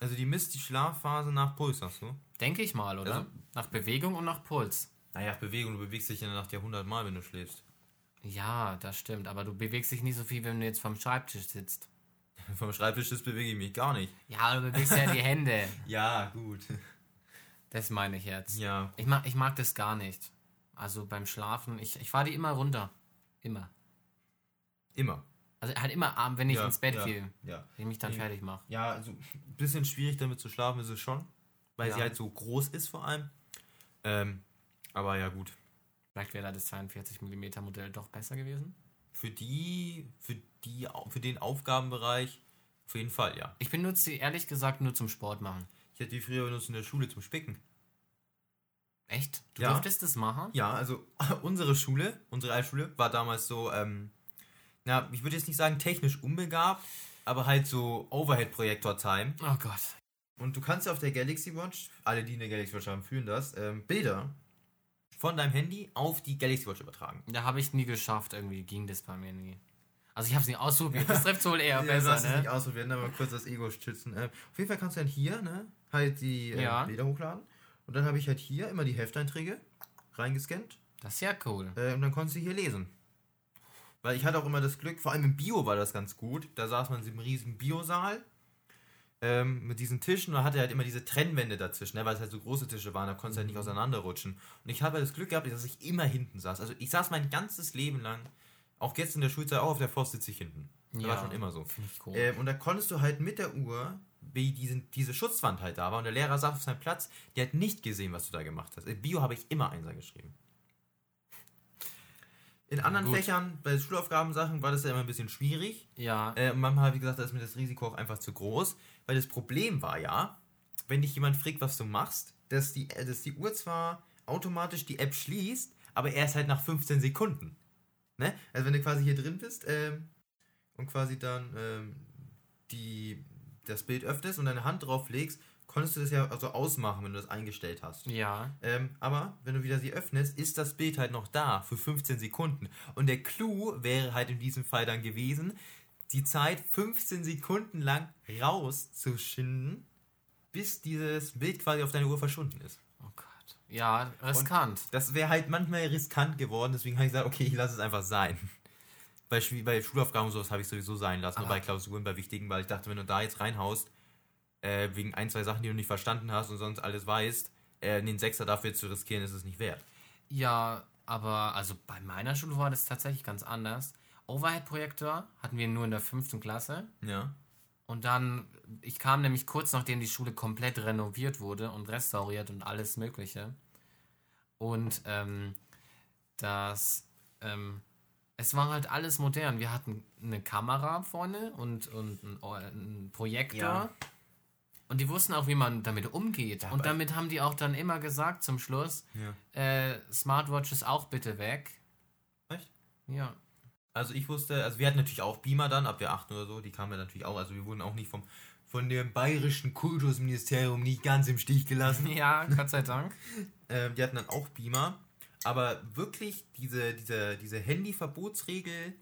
Also die misst die Schlafphase nach Puls, sagst du? Denke ich mal, oder? Also- nach Bewegung und nach Puls. Naja, Bewegung, du bewegst dich in der Nacht ja 100 Mal, wenn du schläfst. Ja, das stimmt. Aber du bewegst dich nicht so viel, wenn du jetzt vom Schreibtisch sitzt. Vom Schreibtisch das bewege ich mich gar nicht. Ja, du bewegst ja die Hände. Ja, gut. Das meine ich jetzt. Ja, Ich mag, ich mag das gar nicht. Also beim Schlafen, ich, ich fahre die immer runter. Immer. immer. Also halt immer abends, wenn ich Ja, ins Bett ja, gehe, Ja. wenn ich mich dann Nee. fertig mache. Ja, also ein bisschen schwierig damit zu schlafen ist es schon, weil Ja. sie halt so groß ist vor allem. Ähm, aber ja gut. Vielleicht wäre da das 42 mm Modell doch besser gewesen. Für die, für die, für den Aufgabenbereich auf jeden Fall, ja. Ich benutze sie ehrlich gesagt nur zum Sport machen. Ich hätte die früher benutzt in der Schule zum Spicken. Echt? Du Ja. durftest das machen? Ja, also unsere Schule, unsere Altschule, war damals so, ähm, na, ich würde jetzt nicht sagen technisch unbegabt, aber halt so Overhead-Projektor-Time. Oh Gott. Und du kannst ja auf der Galaxy Watch, alle, die eine Galaxy Watch haben, fühlen das, ähm, Bilder von deinem Handy auf die Galaxy Watch übertragen. Da habe ich nie geschafft, irgendwie ging das bei mir nie. Also ich habe es nie ausprobiert, das trifft wohl eher besser, lass es nicht ne? ausprobieren, dann mal kurz das Ego schützen. Ähm, auf jeden Fall kannst du dann hier, ne, halt die äh, Ja. Bilder hochladen. Und dann habe ich halt hier immer die Hefteinträge reingescannt. Das ist ja cool. Äh, und dann konntest du hier lesen. Weil ich hatte auch immer das Glück, vor allem im Bio war das ganz gut. Da saß man in diesem riesigen Biosaal ähm, mit diesen Tischen und man hatte halt immer diese Trennwände dazwischen, ne, weil es halt so große Tische waren, da konntest du halt nicht auseinanderrutschen. Und ich habe halt das Glück gehabt, dass ich immer hinten saß. Also ich saß mein ganzes Leben lang, auch jetzt in der Schulzeit, auch auf der Forst sitze ich hinten. Das war schon immer so. Ich cool. Ähm, und da konntest du halt mit der Uhr, wie diesen, diese Schutzwand halt da war und der Lehrer saß auf seinem Platz, der hat nicht gesehen, was du da gemacht hast. In Bio habe ich immer Einser geschrieben. In anderen gut. Fächern, bei Schulaufgabensachen, war das ja immer ein bisschen schwierig. ja, Äh, und manchmal habe ich gesagt, da ist mir das Risiko auch einfach zu groß. Weil das Problem war ja, wenn dich jemand fragt, was du machst, dass die, äh, dass die Uhr zwar automatisch die App schließt, aber erst halt nach 15 Sekunden. Ne? Also wenn du quasi hier drin bist ähm, und quasi dann ähm, die, das Bild öffnest und deine Hand drauf legst, konntest du das ja also ausmachen, wenn du das eingestellt hast. ja. Ähm, aber wenn du wieder sie öffnest, ist das Bild halt noch da für 15 Sekunden. Und der Clou wäre halt in diesem Fall dann gewesen, die Zeit 15 Sekunden lang rauszuschinden, bis dieses Bild quasi auf deine Uhr verschwunden ist. Oh Gott. Ja, riskant. Das wäre halt manchmal riskant geworden, deswegen habe ich gesagt, okay, ich lasse es einfach sein. Bei, bei Schulaufgaben und sowas habe ich sowieso sein lassen, nur Aber- bei Klausuren, bei wichtigen, weil ich dachte, wenn du da jetzt reinhaust, äh, wegen ein, zwei Sachen, die du nicht verstanden hast und sonst alles weißt, äh, den Sechser dafür zu riskieren, ist es nicht wert. Ja, aber also bei meiner Schule war das tatsächlich ganz anders. Overhead-Projektor hatten wir nur in der fünften Klasse. Ja. Und dann, ich kam nämlich kurz nachdem die Schule komplett renoviert wurde und restauriert und alles Mögliche. Und ähm, das, ähm, es war halt alles modern. Wir hatten eine Kamera vorne und, und ein, ein Projektor. Ja. Und die wussten auch, wie man damit umgeht. aber- und damit haben die auch dann immer gesagt zum Schluss, Ja. äh, Smartwatches auch bitte weg. Echt? Ja. Also ich wusste, also wir hatten natürlich auch Beamer dann, ab der 8. oder so, die kamen ja natürlich auch, also wir wurden auch nicht vom von dem bayerischen Kultusministerium nicht ganz im Stich gelassen. Ja, Gott sei Dank. Ähm, die hatten dann auch Beamer. Aber wirklich diese, diese, diese Handyverbotsregel,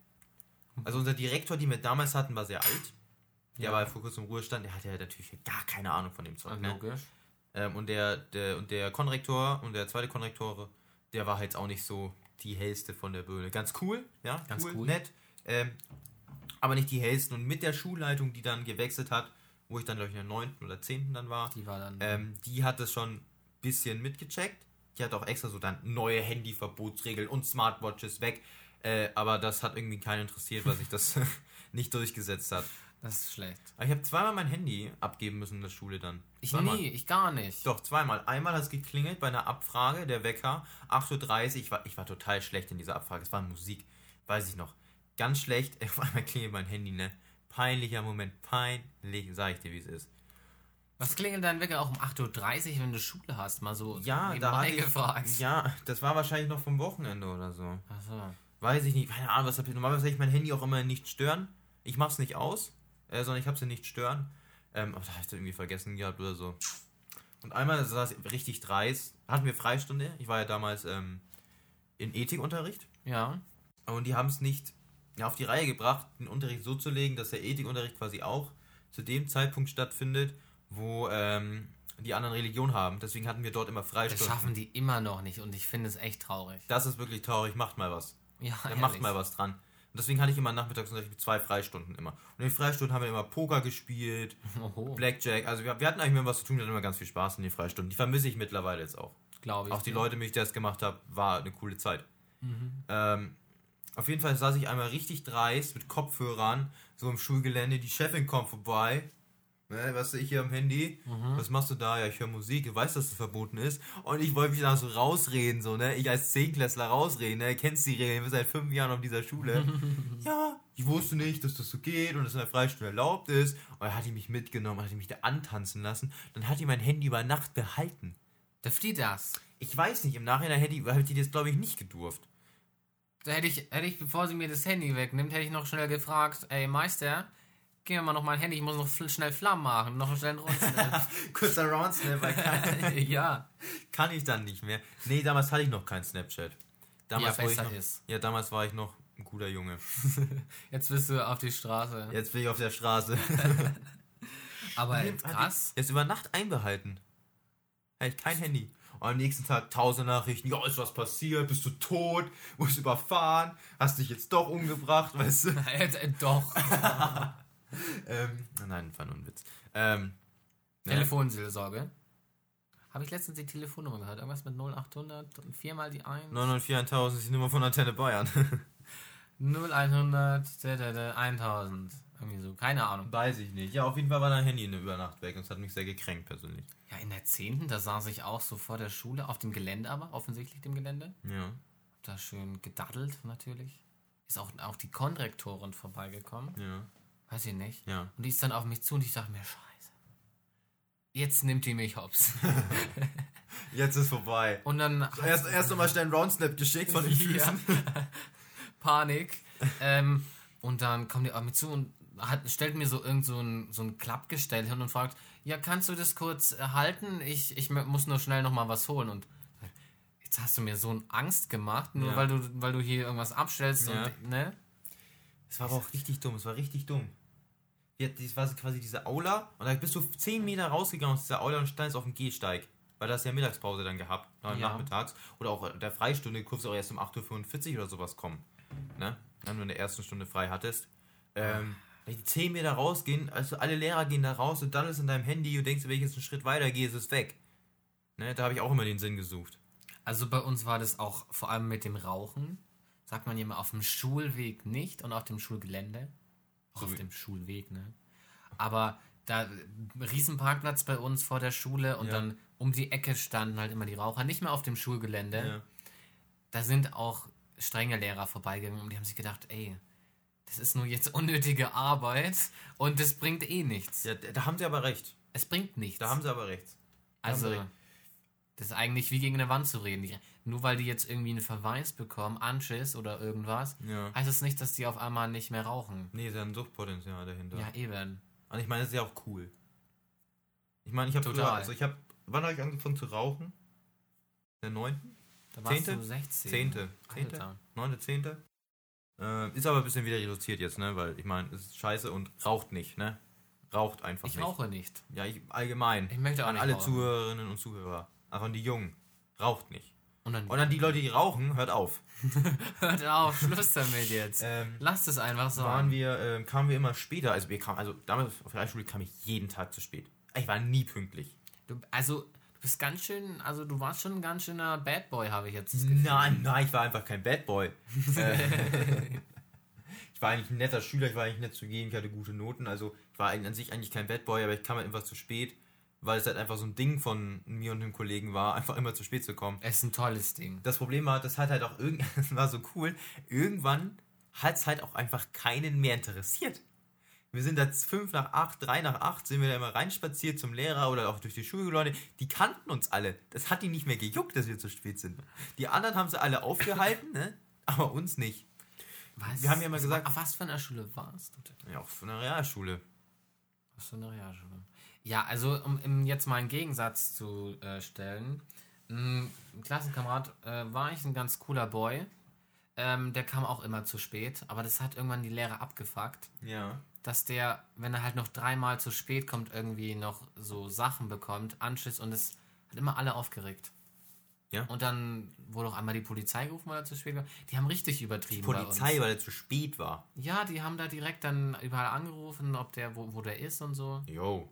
also unser Direktor, den wir damals hatten, war sehr alt. Der Ja. war vor kurzem im Ruhestand, der hatte ja natürlich gar keine Ahnung von dem Zeug. Ne? Logisch. Ähm, und der, der, und der Konrektor und der zweite Konrektor, der war halt auch nicht so die hellste von der Böhle. Ganz cool, ja, Ganz cool, cool. nett. Ähm, aber nicht die hellsten. Und mit der Schulleitung, die dann gewechselt hat, wo ich dann, glaube ich, in der 9. oder 10. dann war, Die war dann. ähm, die hat das schon ein bisschen mitgecheckt. Die hat auch extra so dann neue Handyverbotsregeln und Smartwatches weg. Äh, aber das hat irgendwie keinen interessiert, weil sich das nicht durchgesetzt hat. Das ist schlecht. Aber ich habe zweimal mein Handy abgeben müssen in der Schule dann. Ich zweimal. nie, ich gar nicht. Doch, zweimal. Einmal hat es geklingelt bei einer Abfrage, der Wecker, 8.30 Uhr. Ich war, ich war total schlecht in dieser Abfrage. Es war Musik, weiß ich noch. Ganz schlecht. Auf einmal klingelt mein Handy, ne? Peinlicher Moment, peinlich, sag ich dir, wie es ist. Was klingelt dein Wecker auch um 8.30 Uhr, wenn du Schule hast? Mal so Ja, da hatte ich, gefragt. Ja, das war wahrscheinlich noch vom Wochenende oder so. Achso. Weiß ich nicht, keine Ahnung, was hab ich. Normalerweise ich mein Handy auch immer nicht stören. Ich mach's nicht aus, äh, sondern ich hab's in nicht stören. Ähm, aber da hab ich irgendwie vergessen gehabt oder so. Und einmal saß ich richtig dreist, hatten wir Freistunde. Ich war ja damals ähm, in Ethikunterricht. Ja. Und die haben es nicht ja, auf die Reihe gebracht, den Unterricht so zu legen, dass der Ethikunterricht quasi auch zu dem Zeitpunkt stattfindet, wo ähm, die anderen Religion haben. Deswegen hatten wir dort immer Das Freistunden. schaffen die immer noch nicht und ich finde es echt traurig. Das ist wirklich traurig, macht mal was. Ja, Dann macht mal was dran. Und deswegen hatte ich immer mit zwei Freistunden immer. Und in den Freistunden haben wir immer Poker gespielt, Oho, Blackjack. Also wir, wir hatten eigentlich immer was zu tun, wir hatten immer ganz viel Spaß in den Freistunden. Die vermisse ich mittlerweile jetzt auch. glaube ich. Auch die Leute, mit denen ich das gemacht habe, war eine coole Zeit. Mhm. Ähm, Auf jeden Fall saß ich einmal richtig dreist mit Kopfhörern, so im Schulgelände. Die Chefin kommt vorbei. Ne, was ich hier am Handy? Mhm. Was machst du da? Ja, ich höre Musik. Du weißt, dass es verboten ist. Und ich wollte mich da so rausreden, so, ne? Ich als Zehnklässler rausreden, ne? Kennst die Regeln, wir sind seit fünf Jahren auf dieser Schule. ja, ich wusste nicht, dass das so geht und dass in der Freistunde erlaubt ist. Und dann hat die mich mitgenommen, hat die mich da antanzen lassen. Dann hat die mein Handy über Nacht behalten. Dürft die das? Ich weiß nicht, im Nachhinein hätte die, hätte die das, glaube ich, nicht gedurft. Da hätte ich, hätte ich, bevor sie mir das Handy wegnimmt, hätte ich noch schnell gefragt, ey Meister, gib mir mal noch mein Handy, ich muss noch schnell Flammen machen, noch schnell Roundsnap. Kurzer Roundsnap, weil kann, ja. Kann ich dann nicht mehr. Nee, damals hatte ich noch kein Snapchat. Damals ja, besser noch, ist. Ja, damals war ich noch ein guter Junge. Jetzt bist du auf die Straße. Jetzt bin ich auf der Straße. Aber krass. Jetzt über Nacht einbehalten. Hey, kein Handy. Und am nächsten Tag tausend Nachrichten, ja, ist was passiert, bist du tot, wurdest überfahren, hast dich jetzt doch umgebracht, weißt du? Äh, doch. ähm, nein, war nur ein Witz. Ähm, Telefonseelsorge. Habe ich letztens die Telefonnummer gehört? Irgendwas mit 0800 und viermal die 1? 904 1000 ist die Nummer von Antenne Bayern. 0100 1000. Irgendwie so, keine Ahnung. Weiß ich nicht. Ja, auf jeden Fall war dein Handy eine Übernacht weg und es hat mich sehr gekränkt persönlich. Ja, in der 10. da saß ich auch so vor der Schule, auf dem Gelände aber, offensichtlich dem Gelände. Ja. Hab da schön gedaddelt natürlich. Ist auch, auch die Konrektorin vorbeigekommen. Ja. Weiß ich nicht. Ja. Und die ist dann auf mich zu und ich sag mir, scheiße. Jetzt nimmt die mich hops. Jetzt ist vorbei. Und dann. Erst, erst nochmal schnell einen Roundsnap geschickt von den Füßen. Panik. ähm, und dann kommt die auf mich zu und hat, stellt mir so irgend so ein, so ein Klappgestell hin und fragt, ja, kannst du das kurz halten? Ich, ich muss nur schnell nochmal was holen. Und jetzt hast du mir so eine Angst gemacht, nur ja. weil, du, weil du hier irgendwas abstellst ja. und, ne? Es war aber auch richtig dumm, es war richtig dumm. Das war quasi diese Aula und da bist du 10 Meter rausgegangen aus dieser Aula und standest auf dem Gehsteig. Weil da hast ja Mittagspause dann gehabt, ja. nachmittags. Oder auch der Freistunde, du auch erst um 8.45 Uhr oder sowas kommen. Ne? Wenn du in der ersten Stunde frei hattest. Ähm, wenn die 10 Meter rausgehen, also alle Lehrer gehen da raus und dann ist in deinem Handy und denkst, wenn ich jetzt einen Schritt weiter gehe, ist es weg. Ne? Da habe ich auch immer den Sinn gesucht. Also bei uns war das auch vor allem mit dem Rauchen. Sagt man immer auf dem Schulweg nicht und auf dem Schulgelände. Auch auf dem Schulweg, ne? Aber da Riesenparkplatz bei uns vor der Schule und ja. dann um die Ecke standen halt immer die Raucher, nicht mehr auf dem Schulgelände. Ja. Da sind auch strenge Lehrer vorbeigegangen und die haben sich gedacht, ey, das ist nur jetzt unnötige Arbeit und das bringt eh nichts. Ja, da haben sie aber recht. Es bringt nichts. Da haben sie aber recht. also, recht. Das ist eigentlich wie gegen eine Wand zu reden. Die, nur weil die jetzt irgendwie einen Verweis bekommen, Anschiss oder irgendwas, ja. heißt das nicht, dass die auf einmal nicht mehr rauchen. Nee, ist ja ein Suchtpotenzial dahinter. Ja, eben. Und ich meine, das ist ja auch cool. Ich meine, ich habe Total. also ich habe, wann habe ich angefangen zu rauchen? Der 9. Da warst Zehnte? du 16. Zehnte. Zehnte? Neunte, zehnte? Äh, ist aber ein bisschen wieder reduziert jetzt, ne? Weil ich meine, es ist scheiße und raucht nicht, ne? Raucht einfach ich nicht. Ich rauche nicht. Ja, ich allgemein. Ich möchte auch an nicht alle rauchen. Zuhörerinnen und Zuhörer. An die Jungen. Raucht nicht. Und dann, und dann die Leute, die rauchen, hört auf. hört auf, Schluss damit jetzt. Ähm, Lasst es einfach so. Waren wir, äh, kamen wir immer später. Also wir kamen, also damals auf der Schule kam ich jeden Tag zu spät. Ich war nie pünktlich. Du, also Du bist ganz schön, also du warst schon ein ganz schöner Bad Boy, habe ich jetzt. Nein, nein, ich war einfach kein Bad Boy. Äh, ich war eigentlich ein netter Schüler, ich war eigentlich nett zu gehen, ich hatte gute Noten, also ich war an sich eigentlich kein Bad Boy, aber ich kam halt einfach zu spät, weil es halt einfach so ein Ding von mir und dem Kollegen war, einfach immer zu spät zu kommen. Es ist ein tolles Ding. Das Problem war, das hat halt auch irgendwann, war so cool, irgendwann hat es halt auch einfach keinen mehr interessiert. Wir sind da fünf nach acht, drei nach acht, sind wir da immer reinspaziert zum Lehrer oder auch durch die Schulleute. Die kannten uns alle. Das hat die nicht mehr gejuckt, dass wir zu spät sind. Die anderen haben sie alle aufgehalten, ne? aber uns nicht. Was? Wir haben ja mal gesagt. Auf was für einer Schule warst du denn? Ja, auf einer Realschule. Für eine Realschule? Ja, also um jetzt mal einen Gegensatz zu äh, stellen. Ein Klassenkamerad äh, war ich ein ganz cooler Boy. Ähm, der kam auch immer zu spät, aber das hat irgendwann die Lehrer abgefuckt. Ja dass der, wenn er halt noch dreimal zu spät kommt, irgendwie noch so Sachen bekommt, Anschiss und es hat immer alle aufgeregt. Ja. Und dann wurde auch einmal die Polizei gerufen, weil er zu spät war. Die haben richtig übertrieben. Die Polizei, weil er zu spät war. Ja, die haben da direkt dann überall angerufen, ob der, wo, wo der ist und so. Jo.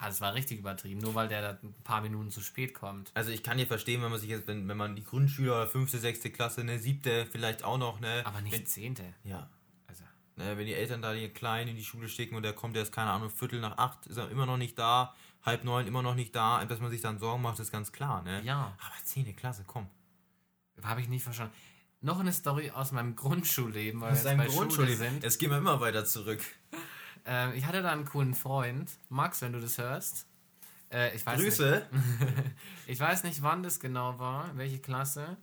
Das war richtig übertrieben, nur weil der da ein paar Minuten zu spät kommt. Also ich kann dir verstehen, wenn man sich jetzt, wenn, wenn man die Grundschüler oder fünfte, sechste Klasse, ne, siebte vielleicht auch noch, ne. Aber nicht wenn, zehnte. Ja. Also. Ne, wenn die Eltern da die Kleinen in die Schule schicken und der kommt erst, keine Ahnung, Viertel nach acht, ist er immer noch nicht da, halb neun immer noch nicht da, dass man sich dann Sorgen macht, ist ganz klar, ne? Ja. Aber zehnte Klasse, komm. Habe ich nicht verstanden. Noch eine Story aus meinem Grundschulleben, weil aus wir jetzt bei Grundschulleben sind. Jetzt gehen wir immer weiter zurück. Ähm, ich hatte da einen coolen Freund, Max, wenn du das hörst. Äh, ich weiß Grüße. Nicht, ich weiß nicht, wann das genau war, welche Klasse.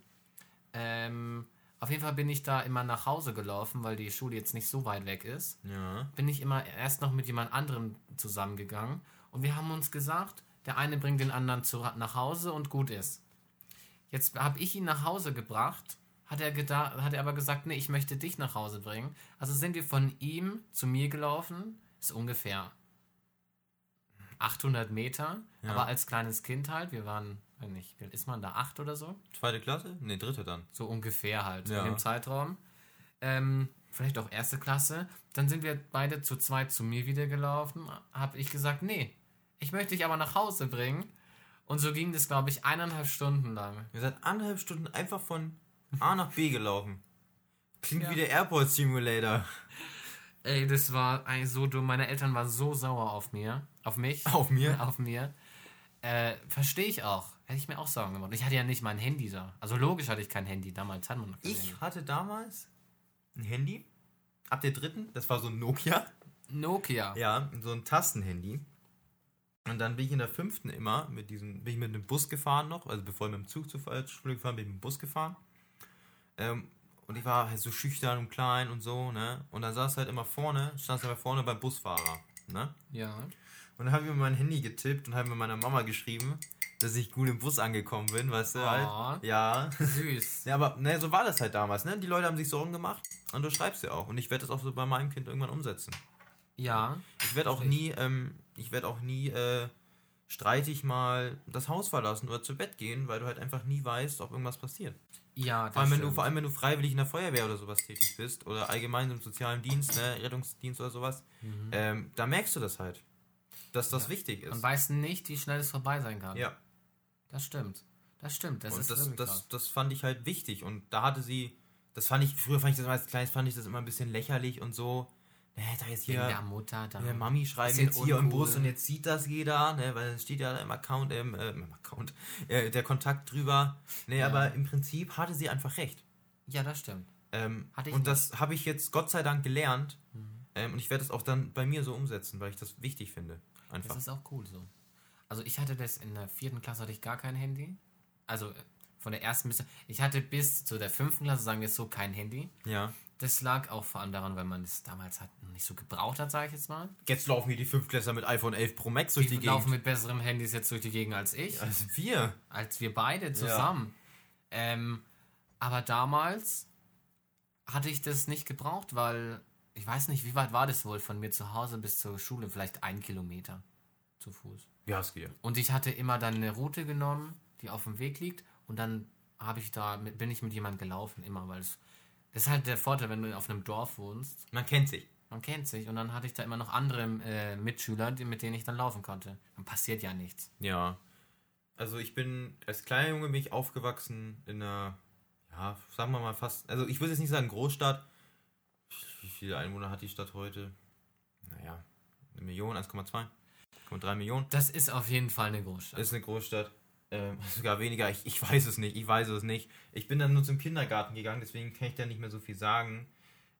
Ähm, auf jeden Fall bin ich da immer nach Hause gelaufen, weil die Schule jetzt nicht so weit weg ist. Ja. Bin ich immer erst noch mit jemand anderem zusammengegangen und wir haben uns gesagt, der eine bringt den anderen zu, nach Hause und gut ist. Jetzt habe ich ihn nach Hause gebracht, hat er, gedacht, hat er aber gesagt, nee, ich möchte dich nach Hause bringen. Also sind wir von ihm zu mir gelaufen, ist ungefähr 800 Meter, ja. aber als kleines Kind halt, wir waren, nicht, wie alt ist man da, acht oder so? Zweite Klasse? Ne, dritte dann. So ungefähr halt, ja. in dem Zeitraum. Ähm, vielleicht auch erste Klasse. Dann sind wir beide zu zweit zu mir wieder gelaufen. Habe ich gesagt, nee, ich möchte dich aber nach Hause bringen. Und so ging das, glaube ich, eineinhalb Stunden lang. Wir sind eineinhalb Stunden einfach von A nach B gelaufen. Klingt ja. wie der Airport Simulator. Ey, das war eigentlich so dumm. Meine Eltern waren so sauer auf mir. Auf mich. Auf mir? Auf mir. Äh, Verstehe ich auch. Hätte ich mir auch Sorgen gemacht. Ich hatte ja nicht mein Handy da. Also logisch hatte ich kein Handy. Damals hatten wir noch kein Ich Handy. hatte damals ein Handy. Ab der dritten. Das war so ein Nokia. Nokia. Ja, so ein Tastenhandy. Und dann bin ich in der fünften immer mit diesem, bin ich mit dem Bus gefahren noch, also bevor ich mit dem Zug zur Schule gefahren bin, ich mit dem Bus gefahren. Ähm, und ich war halt so schüchtern und klein und so, ne? Und dann saß halt immer vorne, stand halt vorne beim Busfahrer, ne? Ja. Und dann habe ich mir mein Handy getippt und habe mir meiner Mama geschrieben, dass ich gut im Bus angekommen bin, weißt du oh, halt. Ja. Süß. ja, aber ne, so war das halt damals, ne? Die Leute haben sich Sorgen gemacht und du schreibst ja auch. Und ich werde das auch so bei meinem Kind irgendwann umsetzen. Ja. Ich werde auch nie, ähm, ich werde auch nie äh, streitig mal das Haus verlassen oder zu Bett gehen, weil du halt einfach nie weißt, ob irgendwas passiert. Ja, das vor allem, wenn du, vor allem, wenn du freiwillig in der Feuerwehr oder sowas tätig bist oder allgemein im sozialen Dienst, ne, Rettungsdienst oder sowas, mhm. ähm, da merkst du das halt, dass das ja. wichtig ist. Man weiß nicht, wie schnell es vorbei sein kann. Ja. Das stimmt. Das stimmt. Das und ist das, das, das fand ich halt wichtig und da hatte sie, das fand ich, früher fand ich das als Kleines, fand ich das immer ein bisschen lächerlich und so ne, da jetzt hier der Mutter, da der Mami schreiben jetzt hier uncool. im Bus und jetzt sieht das jeder, ne, weil es steht ja im Account, im, äh, im Account, äh, der Kontakt drüber. Ne, ja. aber im Prinzip hatte sie einfach recht. Ja, das stimmt. Ähm, und nicht. das habe ich jetzt Gott sei Dank gelernt. Mhm. Ähm, und ich werde es auch dann bei mir so umsetzen, weil ich das wichtig finde. Einfach. Das ist auch cool so. Also ich hatte das in der vierten Klasse hatte ich gar kein Handy. Also äh, von der ersten bis ich hatte bis zu der fünften Klasse, sagen wir so, kein Handy. Ja. Das lag auch vor allem daran, weil man es damals halt noch nicht so gebraucht hat, sage ich jetzt mal. Jetzt laufen hier die Fünftklässler mit iPhone 11 Pro Max durch die, die Gegend. laufen mit besseren Handys jetzt durch die Gegend als ich. Als wir. Als wir beide zusammen. Ja. Ähm, aber damals hatte ich das nicht gebraucht, weil ich weiß nicht, wie weit war das wohl von mir zu Hause bis zur Schule? Vielleicht ein Kilometer zu Fuß. Ja, es geht. Und ich hatte immer dann eine Route genommen, die auf dem Weg liegt und dann habe ich da bin ich mit jemandem gelaufen immer, weil es das ist halt der Vorteil, wenn du auf einem Dorf wohnst. Man kennt sich. Man kennt sich und dann hatte ich da immer noch andere äh, Mitschüler, die, mit denen ich dann laufen konnte. Dann passiert ja nichts. Ja. Also ich bin, als kleiner Junge bin ich aufgewachsen in einer, ja, sagen wir mal fast, also ich würde jetzt nicht sagen Großstadt. Wie viele Einwohner hat die Stadt heute? Naja, eine Million, 1,2, 1,3 Millionen. Das ist auf jeden Fall eine Großstadt. Das ist eine Großstadt. Äh, sogar weniger, ich, ich weiß es nicht, ich weiß es nicht. Ich bin dann nur zum Kindergarten gegangen, deswegen kann ich da nicht mehr so viel sagen.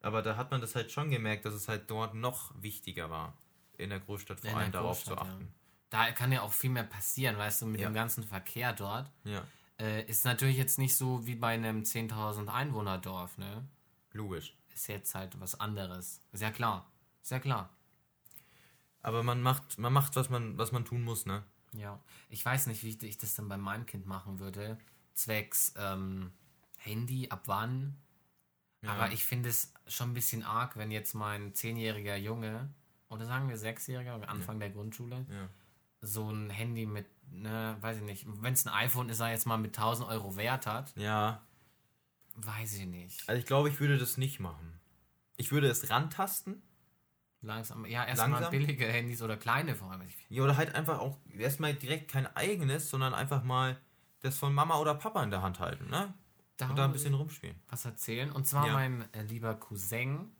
Aber da hat man das halt schon gemerkt, dass es halt dort noch wichtiger war, in der Großstadt vor allem darauf zu achten. Ja. Da kann ja auch viel mehr passieren, weißt du, mit ja. dem ganzen Verkehr dort. Ja. Äh, ist natürlich jetzt nicht so wie bei einem 10.000 Einwohner-Dorf, ne? Logisch. Ist jetzt halt was anderes. Ist ja klar. Ist ja klar. Aber man macht, man macht, was man, was man tun muss, ne? Ja, ich weiß nicht, wie ich das dann bei meinem Kind machen würde. Zwecks ähm, Handy, ab wann. Ja. Aber ich finde es schon ein bisschen arg, wenn jetzt mein zehnjähriger Junge, oder sagen wir sechsjähriger, Anfang ja. der Grundschule, ja. so ein Handy mit, ne, weiß ich nicht, wenn es ein iPhone ist, er jetzt mal mit 1000 Euro wert hat. Ja. Weiß ich nicht. Also ich glaube, ich würde das nicht machen. Ich würde es rantasten, Langsam. Ja, erstmal billige Handys oder kleine vor allem. Ja, oder halt einfach auch erstmal direkt kein eigenes, sondern einfach mal das von Mama oder Papa in der Hand halten, ne? Da und da ein bisschen rumspielen. Was erzählen. Und zwar ja. mein äh, lieber Cousin.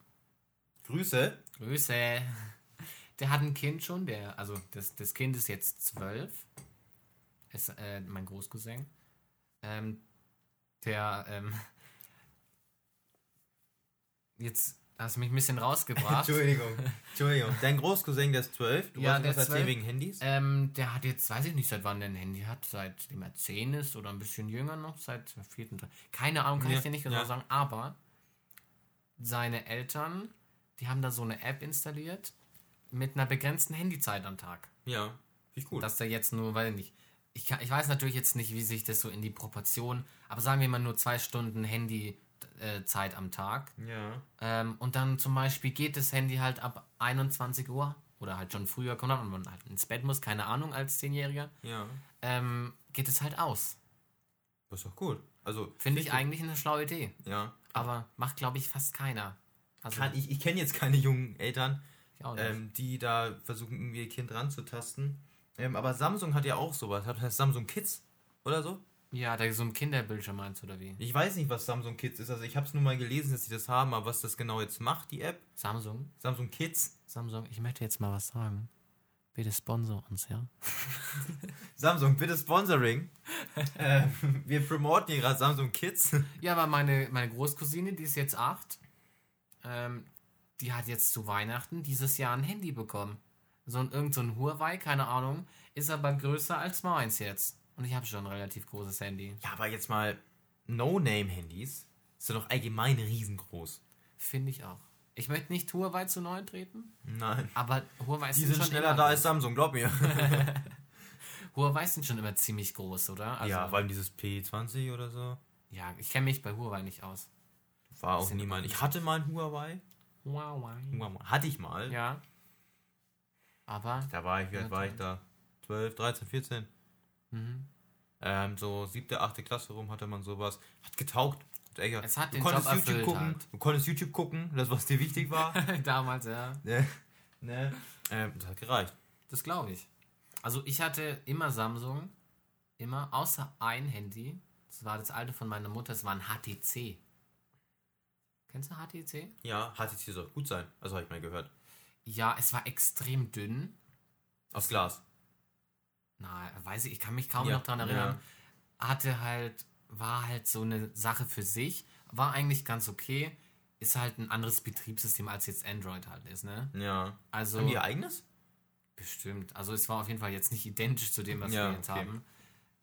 Grüße. Grüße. Der hat ein Kind schon, der, also das, das Kind ist jetzt zwölf. Ist äh, mein Großcousin. Ähm, der, ähm, jetzt hast mich ein bisschen rausgebracht. Entschuldigung, Entschuldigung. Dein Großcousin, der ist zwölf. Du ja, der was erzählen wegen Handys? Ähm, der hat jetzt, weiß ich nicht, seit wann der ein Handy hat. Seitdem er zehn ist oder ein bisschen jünger noch. Seit vierten, keine Ahnung, kann ja, ich dir nicht genau ja. sagen. Aber seine Eltern, die haben da so eine App installiert mit einer begrenzten Handyzeit am Tag. Ja, wie gut. Dass der jetzt nur, weiß ich nicht. Ich, kann, ich weiß natürlich jetzt nicht, wie sich das so in die Proportion, aber sagen wir mal nur zwei Stunden Handyzeit äh, am Tag. Ja. Ähm, und dann zum Beispiel geht das Handy halt ab 21 Uhr oder halt schon früher, kommt an, man halt ins Bett muss, keine Ahnung, als Zehnjähriger. Ja. Ähm, geht es halt aus. Das ist doch gut. Also, Finde ich eigentlich eine schlaue Idee. Ja. Aber macht, glaube ich, fast keiner. Also, Kann, ich ich kenne jetzt keine jungen Eltern, ähm, die da versuchen, irgendwie ihr Kind ranzutasten. Ähm, aber Samsung hat ja auch sowas. Hat das Samsung Kids oder so? Ja, da so ein Kinderbildschirm meinst du, oder wie? Ich weiß nicht, was Samsung Kids ist. Also ich habe es nur mal gelesen, dass sie das haben, aber was das genau jetzt macht, die App? Samsung? Samsung Kids? Samsung, ich möchte jetzt mal was sagen. Bitte sponsor uns, ja? Samsung, bitte Sponsoring. äh, wir promoten hier gerade Samsung Kids. ja, aber meine, meine Großcousine, die ist jetzt acht. Ähm, die hat jetzt zu Weihnachten dieses Jahr ein Handy bekommen. So ein irgend so ein Huawei, keine Ahnung, ist aber größer als meins jetzt. Und ich habe schon ein relativ großes Handy. Ja, aber jetzt mal No-Name-Handys sind doch allgemein riesengroß. Finde ich auch. Ich möchte nicht Huawei zu neu treten. Nein. Aber Huawei sind, sind schneller da als Samsung, glaub mir. Huawei sind schon immer ziemlich groß, oder? Also, ja, vor allem dieses P20 oder so. Ja, ich kenne mich bei Huawei nicht aus. War auch niemand. Ich hatte mal ein Huawei. Huawei. Hatte ich mal. Ja. Aber. Da war ich, wie alt war ich da? 12, 13, 14. Mhm. Ähm, so siebte, achte Klasse rum hatte man sowas. Hat getaugt. Es hat du den konntest Job YouTube gucken. Halt. Du konntest YouTube gucken, das was dir wichtig war. Damals, ja. Ne. ne. Ähm, das hat gereicht. Das glaube ich. Also ich hatte immer Samsung, immer, außer ein Handy. Das war das alte von meiner Mutter, das war ein HTC. Kennst du HTC? Ja, HTC soll gut sein. Also habe ich mal gehört. Ja, es war extrem dünn. Aus Glas. Na, weiß ich, ich kann mich kaum ja, noch daran erinnern. Ja. Hatte halt, war halt so eine Sache für sich. War eigentlich ganz okay. Ist halt ein anderes Betriebssystem als jetzt Android halt ist, ne? Ja. Also. Haben die ihr eigenes? Bestimmt. Also es war auf jeden Fall jetzt nicht identisch zu dem, was ja, wir jetzt okay. haben.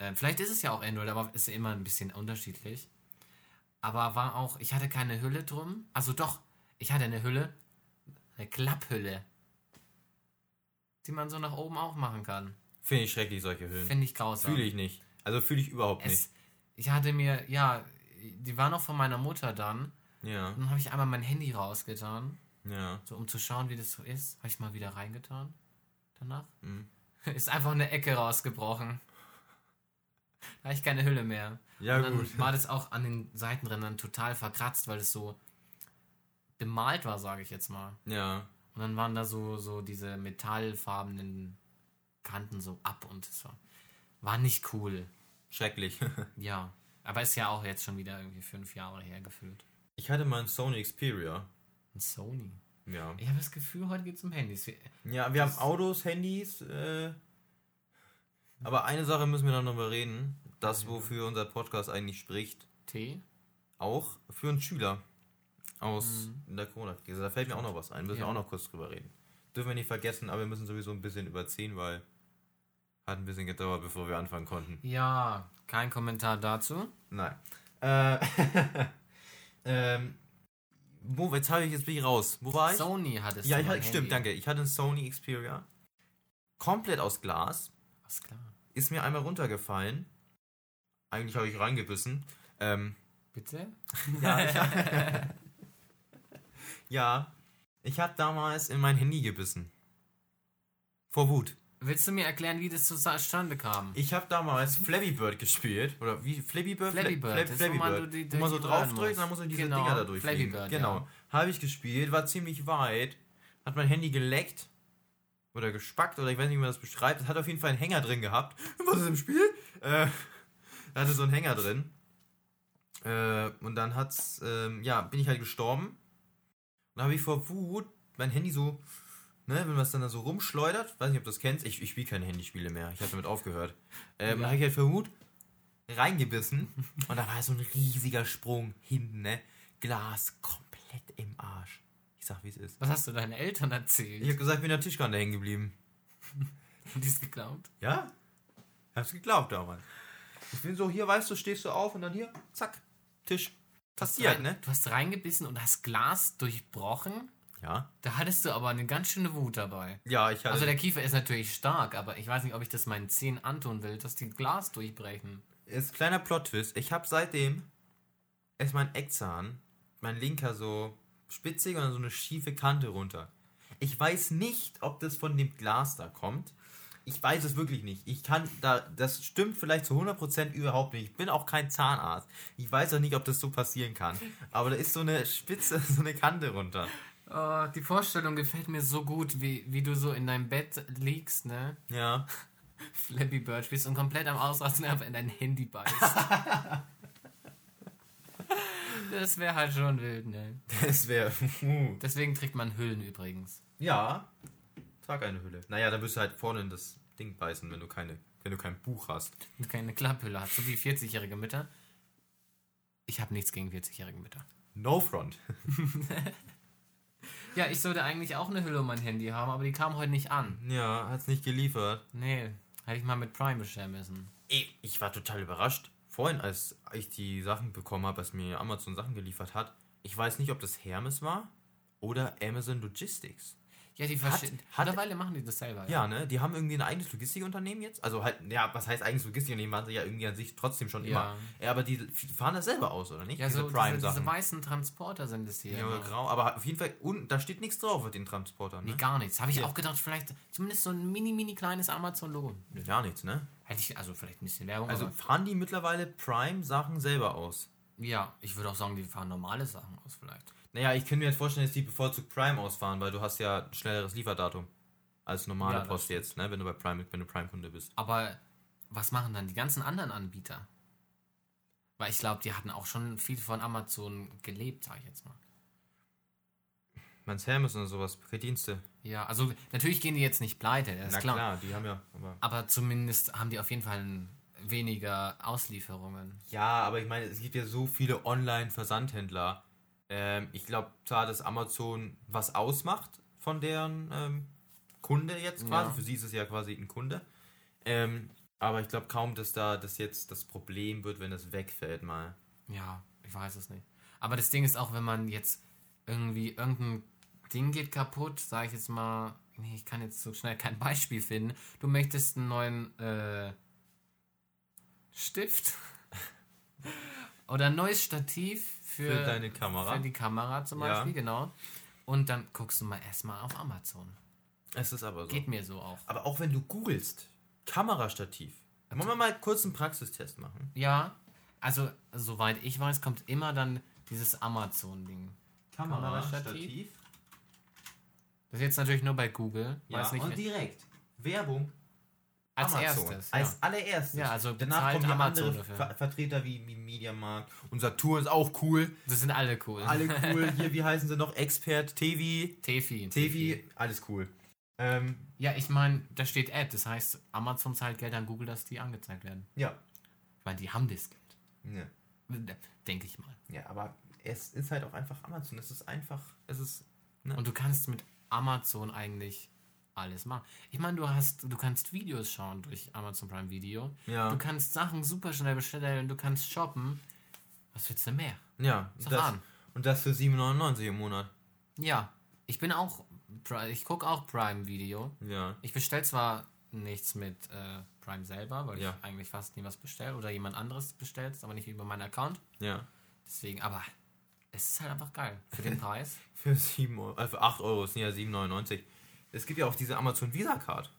Ähm, vielleicht ist es ja auch Android, aber ist ja immer ein bisschen unterschiedlich. Aber war auch, ich hatte keine Hülle drum. Also doch, ich hatte eine Hülle. Eine Klapphülle. Die man so nach oben auch machen kann. Finde ich schrecklich, solche Hüllen. Finde ich grausam. Fühle ich nicht. Also fühle ich überhaupt es, nicht. Ich hatte mir, ja, die war noch von meiner Mutter dann. Ja. Dann habe ich einmal mein Handy rausgetan. Ja. So, um zu schauen, wie das so ist. Habe ich mal wieder reingetan. Danach. Mhm. Ist einfach eine Ecke rausgebrochen. Da habe ich keine Hülle mehr. Ja, und dann gut. war das auch an den Seitenrändern total verkratzt, weil es so bemalt war, sage ich jetzt mal. Ja. Und dann waren da so, so diese metallfarbenen Kanten so ab und es war, war nicht cool. Schrecklich. ja. Aber ist ja auch jetzt schon wieder irgendwie fünf Jahre her gefühlt. Ich hatte mal ein Sony Xperia. Ein Sony? Ja. Ich habe das Gefühl, heute geht es um Handys. Ja, wir haben Autos, Handys, äh, aber eine Sache müssen wir noch mal reden das, wofür unser Podcast eigentlich spricht. T? Auch für einen Schüler aus mhm. der Corona-Krise. Da fällt mir auch noch was ein. Müssen ja. wir auch noch kurz drüber reden. Dürfen wir nicht vergessen, aber wir müssen sowieso ein bisschen überziehen, weil hat ein bisschen gedauert, bevor wir anfangen konnten. Ja, kein Kommentar dazu. Nein. Äh, ähm, wo, jetzt habe ich jetzt bin ich raus. Wo war ich? Sony hat es. Ja, ich hatte, stimmt, danke. Ich hatte ein Sony Xperia. Komplett aus Glas. Aus Glas. Ist mir einmal runtergefallen. Eigentlich habe ich reingebissen. Ähm, Bitte? ja, ich hab, ja, ich habe damals in mein Handy gebissen. Vor Wut. Willst du mir erklären, wie das zustande kam? Ich habe damals Flappy Bird gespielt. Oder wie? Flappy Bird? Flappy Bird. Fla Flappy Bird. Wo man, die, wo man so draufdrückt, dann muss er diese genau, Dinger da durchfliegen. Bird, genau. Ja. Habe ich gespielt, war ziemlich weit. hat mein Handy geleckt oder gespackt oder ich weiß nicht, wie man das beschreibt. Es hat auf jeden Fall einen Hänger drin gehabt. Was ist im Spiel? Äh, hatte so einen Hänger drin. Äh, und dann hat's, ähm, ja, bin ich halt gestorben. Und dann habe ich vor Wut mein Handy so, ne, wenn man es dann da so rumschleudert, weiß nicht, ob du das kennst, ich, ich spiele keine Handyspiele mehr, ich habe damit aufgehört. Ähm, ja. Dann habe ich halt vor Wut reingebissen und da war so ein riesiger Sprung hinten, ne? Glas komplett im Arsch. Ich sag, wie es ist. Was hast du deinen Eltern erzählt? Ich habe gesagt, ich bin der Tischkante hängen geblieben. Haben die es geglaubt? Ja? Hab's geglaubt damals. Ich bin so, hier, weißt du, stehst du auf und dann hier, zack, Tisch. Passiert, ne? Du hast reingebissen und hast Glas durchbrochen. Ja. Da hattest du aber eine ganz schöne Wut dabei. Ja, ich hatte. Also der Kiefer ist natürlich stark, aber ich weiß nicht, ob ich das meinen Zehen antun will, dass die Glas durchbrechen. Ist kleiner Plot-Twist. Ich habe seitdem ist mein Eckzahn, mein linker so spitzig und dann so eine schiefe Kante runter. Ich weiß nicht, ob das von dem Glas da kommt ich weiß es wirklich nicht. Ich kann da, das stimmt vielleicht zu 100% überhaupt nicht. Ich bin auch kein Zahnarzt. Ich weiß auch nicht, ob das so passieren kann. Aber da ist so eine Spitze, so eine Kante runter. Oh, die Vorstellung gefällt mir so gut, wie, wie du so in deinem Bett liegst, ne? Ja. Flappy Bird spielst und komplett am Ausrasten einfach in dein Handy beißt. das wäre halt schon wild, ne? Das wäre. Deswegen trägt man Hüllen übrigens. Ja, Trag eine Hülle. Naja, dann wirst du halt vorne in das Ding beißen, wenn du keine, wenn du kein Buch hast. Und keine Klapphülle hast, so wie 40-jährige Mütter. Ich habe nichts gegen 40-jährige Mütter. No front. ja, ich sollte eigentlich auch eine Hülle um mein Handy haben, aber die kam heute nicht an. Ja, hat's nicht geliefert. Nee, hätte ich mal mit Prime bestellen müssen. Ich, ich war total überrascht. Vorhin, als ich die Sachen bekommen habe, als mir Amazon Sachen geliefert hat, ich weiß nicht, ob das Hermes war oder Amazon Logistics. Ja, die verschiedenen. Mittlerweile machen die das selber. Ja. ja, ne? Die haben irgendwie ein eigenes Logistikunternehmen jetzt. Also halt, ja, was heißt eigenes Logistikunternehmen? Waren sie ja irgendwie an sich trotzdem schon ja. immer. Ja, aber die fahren das selber aus, oder nicht? Ja, diese so Prime diese, diese weißen Transporter sind es hier. Ja, immer. grau. Aber auf jeden Fall, und da steht nichts drauf mit den Transportern. Ne? Nee, gar nichts. Habe ich ja. auch gedacht, vielleicht zumindest so ein mini, mini kleines Amazon-Logo. Gar nichts, ne? Hätte ich, also vielleicht ein bisschen Werbung. Also fahren die mittlerweile Prime-Sachen selber aus? Ja, ich würde auch sagen, die fahren normale Sachen aus vielleicht. Naja, ich könnte mir jetzt vorstellen, dass die bevorzugt Prime ausfahren, weil du hast ja ein schnelleres Lieferdatum als normale ja, Post jetzt, ne, wenn du bei Prime, wenn du Prime-Kunde bist. Aber was machen dann die ganzen anderen Anbieter? Weil ich glaube, die hatten auch schon viel von Amazon gelebt, sag ich jetzt mal. Meinst Amazon oder sowas, Paketdienste? Ja, also natürlich gehen die jetzt nicht pleite, das ist Na klar. klar, die haben ja. Aber, aber zumindest haben die auf jeden Fall weniger Auslieferungen. Ja, aber ich meine, es gibt ja so viele Online-Versandhändler ähm, ich glaube zwar, dass Amazon was ausmacht von deren ähm, Kunde jetzt quasi. Ja. Für sie ist es ja quasi ein Kunde. Ähm, aber ich glaube kaum, dass da das jetzt das Problem wird, wenn es wegfällt mal. Ja, ich weiß es nicht. Aber das Ding ist auch, wenn man jetzt irgendwie irgendein Ding geht kaputt, sage ich jetzt mal, nee, ich kann jetzt so schnell kein Beispiel finden. Du möchtest einen neuen äh, Stift oder ein neues Stativ für, für deine Kamera. Für die Kamera zum Beispiel, ja. genau. Und dann guckst du mal erstmal auf Amazon. Es ist aber so. Geht mir so auch. Aber auch wenn du googelst, Kamerastativ. Wollen wir mal kurz einen Praxistest machen? Ja, also soweit ich weiß, kommt immer dann dieses Amazon-Ding. Kamerastativ. Das ist jetzt natürlich nur bei Google. Ja, weiß nicht, und direkt. Werbung als Amazon. erstes. Ja. Als allererstes. Ja, also danach kommen Amazon andere Ver Vertreter wie, wie Mediamarkt. Und Saturn ist auch cool. Das sind alle cool. Alle cool. Hier, wie heißen sie noch? Expert, Tevi. Tevi. Tevi, alles cool. Ähm, ja, ich meine, da steht Ad. Das heißt, Amazon zahlt Geld an Google, dass die angezeigt werden. Ja. Weil die haben das Geld. Ja. Denke ich mal. Ja, aber es ist halt auch einfach Amazon. Es ist einfach, es ist. Ne? Und du kannst mit Amazon eigentlich alles machen. Ich meine, du hast, du kannst Videos schauen durch Amazon Prime Video. Ja. Du kannst Sachen super schnell bestellen, du kannst shoppen. Was willst du mehr? Ja, das, und das für 7,99 im Monat. Ja, ich bin auch, ich gucke auch Prime Video. Ja. Ich bestelle zwar nichts mit äh, Prime selber, weil ja. ich eigentlich fast nie was bestelle oder jemand anderes bestellt, aber nicht über meinen Account. Ja. Deswegen, aber es ist halt einfach geil für den Preis. für 7 Euro, äh, für 8 Euro, es sind ja 7,99. Es gibt ja auch diese Amazon Visa Card.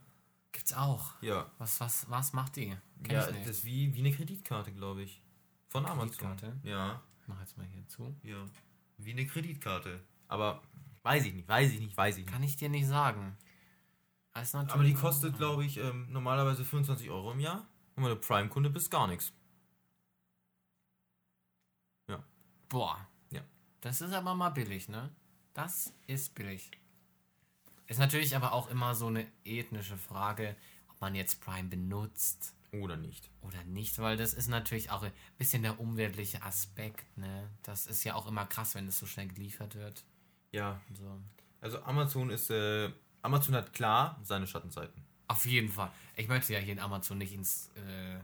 Gibt's auch. Ja. Was, was, was macht die? Kenn ja, das ist wie, wie eine Kreditkarte, glaube ich. Von Amazon. Ja. Mach jetzt mal hier zu. Ja. Wie eine Kreditkarte. Aber Weiß ich nicht, weiß ich nicht, weiß ich nicht. Kann ich dir nicht sagen. Aber die kostet, glaube ich, ähm, normalerweise 25 Euro im Jahr. Und wenn du Prime-Kunde bist, gar nichts. Ja. Boah. Ja. Das ist aber mal billig, ne? Das ist billig. Ist natürlich aber auch immer so eine ethnische Frage, ob man jetzt Prime benutzt. Oder nicht. Oder nicht, weil das ist natürlich auch ein bisschen der umweltliche Aspekt, ne? Das ist ja auch immer krass, wenn es so schnell geliefert wird. Ja. So. Also Amazon ist, äh, Amazon hat klar seine Schattenseiten. Auf jeden Fall. Ich möchte ja hier in Amazon nicht ins äh,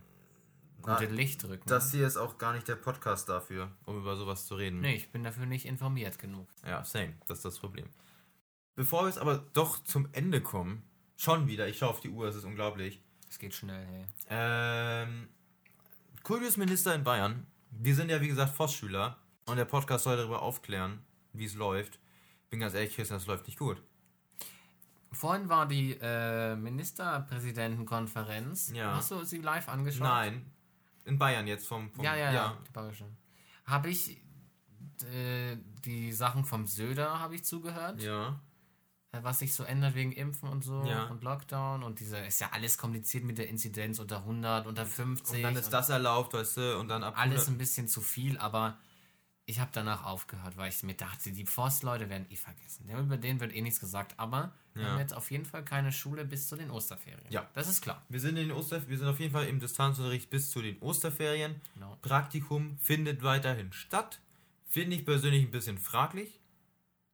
gute Na, Licht drücken. Das hier ist auch gar nicht der Podcast dafür, um über sowas zu reden. Nee, ich bin dafür nicht informiert genug. Ja, same. Das ist das Problem. Bevor wir jetzt aber doch zum Ende kommen, schon wieder, ich schaue auf die Uhr, es ist unglaublich. Es geht schnell, hey. Ähm, Kultusminister in Bayern. Wir sind ja, wie gesagt, Vossschüler und der Podcast soll darüber aufklären, wie es läuft. Bin ganz ehrlich, Christian, das läuft nicht gut. Vorhin war die äh, Ministerpräsidentenkonferenz. Ja. Hast du sie live angeschaut? Nein. In Bayern jetzt vom. vom ja, ja, ja, die bayerische. Habe ich äh, die Sachen vom Söder habe ich zugehört. Ja. Äh, was sich so ändert wegen Impfen und so Ja. und Lockdown und diese ist ja alles kompliziert mit der Inzidenz unter 100, unter 50. Und dann ist das erlaubt, weißt du, und dann ab. alles 100 ein bisschen zu viel, aber ich habe danach aufgehört, weil ich mir dachte, die Forstleute werden eh vergessen. Über denen wird eh nichts gesagt, aber wir Ja. haben jetzt auf jeden Fall keine Schule bis zu den Osterferien. Ja. Das ist klar. Wir sind in den Oster, wir sind auf jeden Fall im Distanzunterricht bis zu den Osterferien. Genau. Praktikum findet weiterhin statt. Finde ich persönlich ein bisschen fraglich,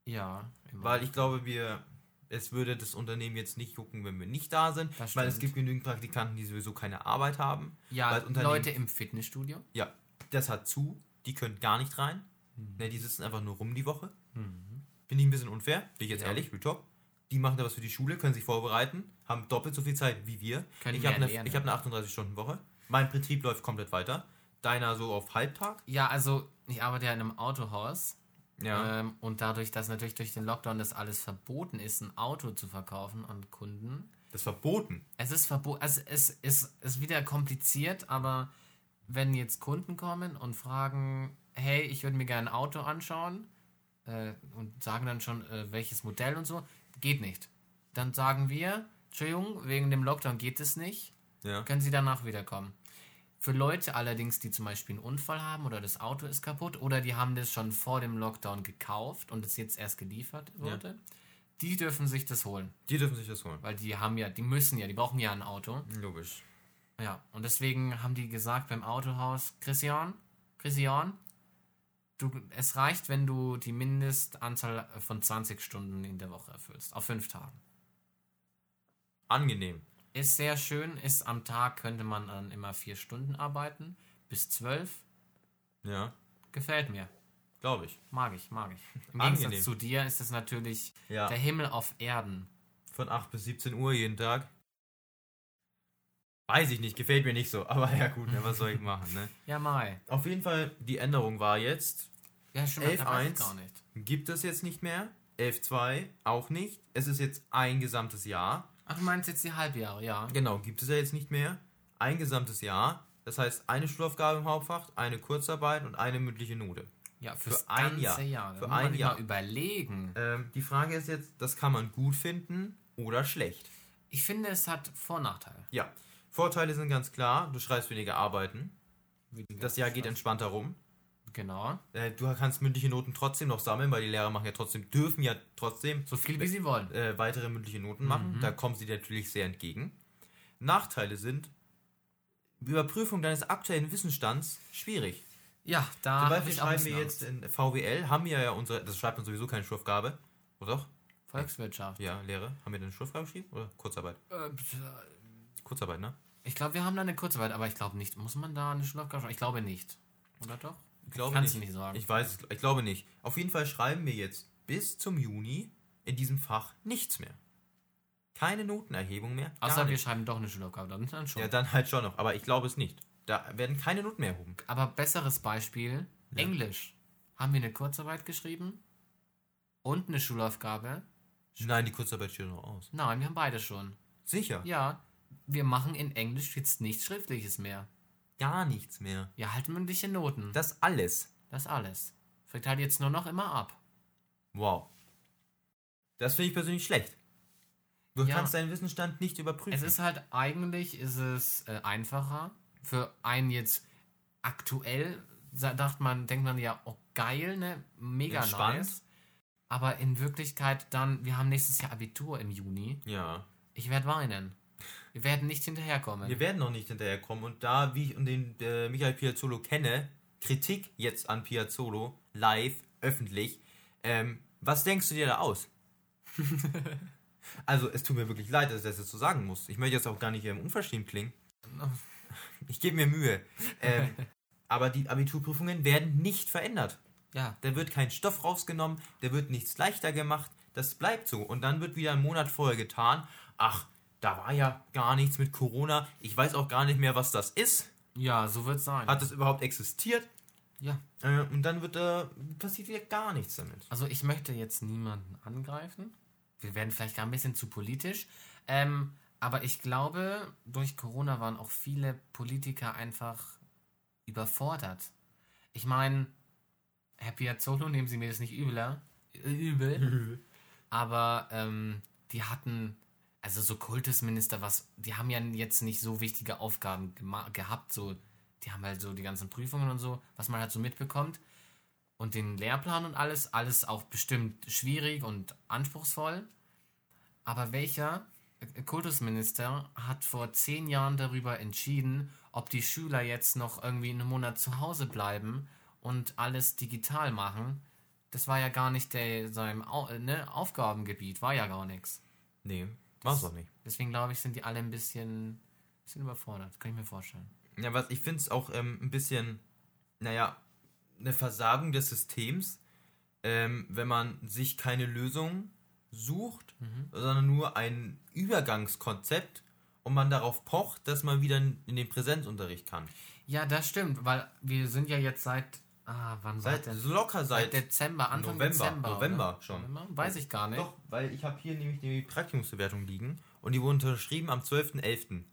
Ja. weil ich glaube, wir es würde das Unternehmen jetzt nicht jucken, wenn wir nicht da sind, Das weil es gibt genügend Praktikanten, die sowieso keine Arbeit haben. ja, Leute im Fitnessstudio. Ja, das hat zu, die können gar nicht rein. Mhm. Ne, die sitzen einfach nur rum die Woche. Finde ich ein bisschen unfair, bin ich jetzt Ja. ehrlich, top. Die machen da was für die Schule, können sich vorbereiten, haben doppelt so viel Zeit wie wir. Können ich habe eine, hab eine 38-Stunden-Woche. Mein Betrieb läuft komplett weiter. Deiner so auf Halbtag. Ja, also ich arbeite ja in einem Autohaus. Ja. Ähm, und dadurch, dass natürlich durch den Lockdown das alles verboten ist, ein Auto zu verkaufen an Kunden. Das ist verboten. Es ist verboten, also es ist, ist wieder kompliziert, aber wenn jetzt Kunden kommen und fragen, hey, ich würde mir gerne ein Auto anschauen äh, und sagen dann schon, äh, welches Modell und so, geht nicht. Dann sagen wir, Entschuldigung, wegen dem Lockdown geht es nicht, Ja. können Sie danach wiederkommen. Für Leute allerdings, die zum Beispiel einen Unfall haben oder das Auto ist kaputt oder die haben das schon vor dem Lockdown gekauft und es jetzt erst geliefert wurde, die dürfen sich das holen. Die dürfen sich das holen. Weil die haben ja, die müssen ja, die brauchen ja ein Auto. Logisch. Ja, und deswegen haben die gesagt beim Autohaus, Christian, Christian, du, es reicht, wenn du die Mindestanzahl von 20 Stunden in der Woche erfüllst, auf fünf Tagen. Angenehm. Ist sehr schön, ist am Tag könnte man dann immer vier Stunden arbeiten, bis zwölf. Ja. Gefällt mir. Glaube ich. Mag ich, mag ich. Im Angenehm. Gegensatz zu dir ist es natürlich Ja. der Himmel auf Erden. Von 8 bis 17 Uhr jeden Tag. Weiß ich nicht, gefällt mir nicht so. Aber ja gut, ne, was soll ich machen, ne? Ja, Mai. Auf jeden Fall, die Änderung war jetzt, Ja, schon 11.1. gar nicht. gibt es jetzt nicht mehr. 11.2 auch nicht. Es ist jetzt ein gesamtes Jahr. Ach, du meinst jetzt die Halbjahre, ja. Genau, gibt es ja jetzt nicht mehr. Ein gesamtes Jahr. Das heißt, eine Schulaufgabe im Hauptfach, eine Kurzarbeit und eine mündliche Note. Ja, fürs Für ein ganze Jahr. Jahr. Für ein Jahr. mal überlegen. Ähm, die Frage ist jetzt, das kann man gut finden oder schlecht. Ich finde, es hat Vor- und Nachteile. Ja, Vorteile sind ganz klar. Du schreibst weniger Arbeiten. Das Jahr geht entspannter rum. Genau. Äh, du kannst mündliche Noten trotzdem noch sammeln, weil die Lehrer machen ja trotzdem, dürfen ja trotzdem So viel, wie sie wollen. äh, weitere mündliche Noten machen. Da kommen sie dir natürlich sehr entgegen. Nachteile sind, Überprüfung deines aktuellen Wissensstands schwierig. Ja, da Zum Beispiel schreiben wir jetzt in VWL, haben wir ja unsere, das schreibt man sowieso keine Schulaufgabe. Oder doch? Angst. Volkswirtschaft. Ja, Lehre. Haben wir denn eine Schulaufgabe geschrieben? Oder Kurzarbeit? Äh, Kurzarbeit, ne? Ich glaube, wir haben da eine Kurzarbeit, aber ich glaube nicht. Muss man da eine Schulaufgabe schreiben? Ich glaube nicht. Oder doch? Ich glaube Kannst nicht. du nicht sagen. Ich weiß es, ich glaube nicht. Auf jeden Fall schreiben wir jetzt bis zum Juni in diesem Fach nichts mehr. Keine Notenerhebung mehr. Außer wir schreiben doch eine Schulaufgabe, dann, dann schon. Ja, dann halt schon noch. Aber ich glaube es nicht. Da werden keine Noten mehr erhoben. aber besseres Beispiel, Englisch. Haben wir eine Kurzarbeit geschrieben und eine Schulaufgabe? Nein, die Kurzarbeit steht noch aus. Nein, wir haben beide schon. Sicher. Ja, wir machen in Englisch jetzt nichts Schriftliches mehr. Gar nichts mehr. Ja, halt mündliche Noten. Das alles. Das alles. Fällt halt jetzt nur noch immer ab. Wow. Das finde ich persönlich schlecht. Du ja, kannst deinen Wissensstand nicht überprüfen. Es ist halt eigentlich ist es äh, einfacher für einen jetzt aktuell dachte man, denkt man ja, oh geil, ne, mega Entspannt. nice. Aber in Wirklichkeit dann, wir haben nächstes Jahr Abitur im Juni. Ja. Ich werde weinen. Wir werden nicht hinterherkommen. Wir werden noch nicht hinterherkommen. Und da, wie ich den äh, Michael Piazzolo kenne, Kritik jetzt an Piazzolo, live, öffentlich. Ähm, was denkst du dir da aus? also, es tut mir wirklich leid, dass ich das jetzt so sagen muss. Ich möchte jetzt auch gar nicht ähm, unverschämt klingen. Ich gebe mir Mühe. Ähm, aber die Abiturprüfungen werden nicht verändert. Ja. Da wird kein Stoff rausgenommen, da wird nichts leichter gemacht. Das bleibt so. Und dann wird wieder ein Monat vorher getan. Ach, da war ja gar nichts mit Corona. Ich weiß auch gar nicht mehr, was das ist. Ja, so wird es sein. Hat es überhaupt existiert? Ja. Äh, und dann wird da, passiert wieder gar nichts damit. Also ich möchte jetzt niemanden angreifen. Wir werden vielleicht gar ein bisschen zu politisch. Ähm, aber ich glaube, durch Corona waren auch viele Politiker einfach überfordert. Ich meine, Herr Piazzolo, nehmen Sie mir das nicht übler, übel, aber ähm, die hatten also so Kultusminister, was, die haben ja jetzt nicht so wichtige Aufgaben gehabt, so, die haben halt so die ganzen Prüfungen und so, was man halt so mitbekommt. Und den Lehrplan und alles, alles auch bestimmt schwierig und anspruchsvoll. Aber welcher Kultusminister hat vor zehn Jahren darüber entschieden, ob die Schüler jetzt noch irgendwie einen Monat zu Hause bleiben und alles digital machen? Das war ja gar nicht der, sein ne, Aufgabengebiet, war ja gar nichts. Nee, war es auch nicht. Deswegen glaube ich, sind die alle ein bisschen, bisschen überfordert. Kann ich mir vorstellen. Ja, was ich finde es auch ähm, ein bisschen, naja, eine Versagung des Systems, ähm, wenn man sich keine Lösung sucht, mhm. sondern nur ein Übergangskonzept und man darauf pocht, dass man wieder in den Präsenzunterricht kann. Ja, das stimmt, weil wir sind ja jetzt seit Ah, wann seit, war locker seit, seit Dezember, Anfang November, Dezember. November oder? schon. November? Weiß ich gar nicht. Doch, weil ich habe hier nämlich die Praktikumsbewertung liegen und die wurde unterschrieben am 12.11.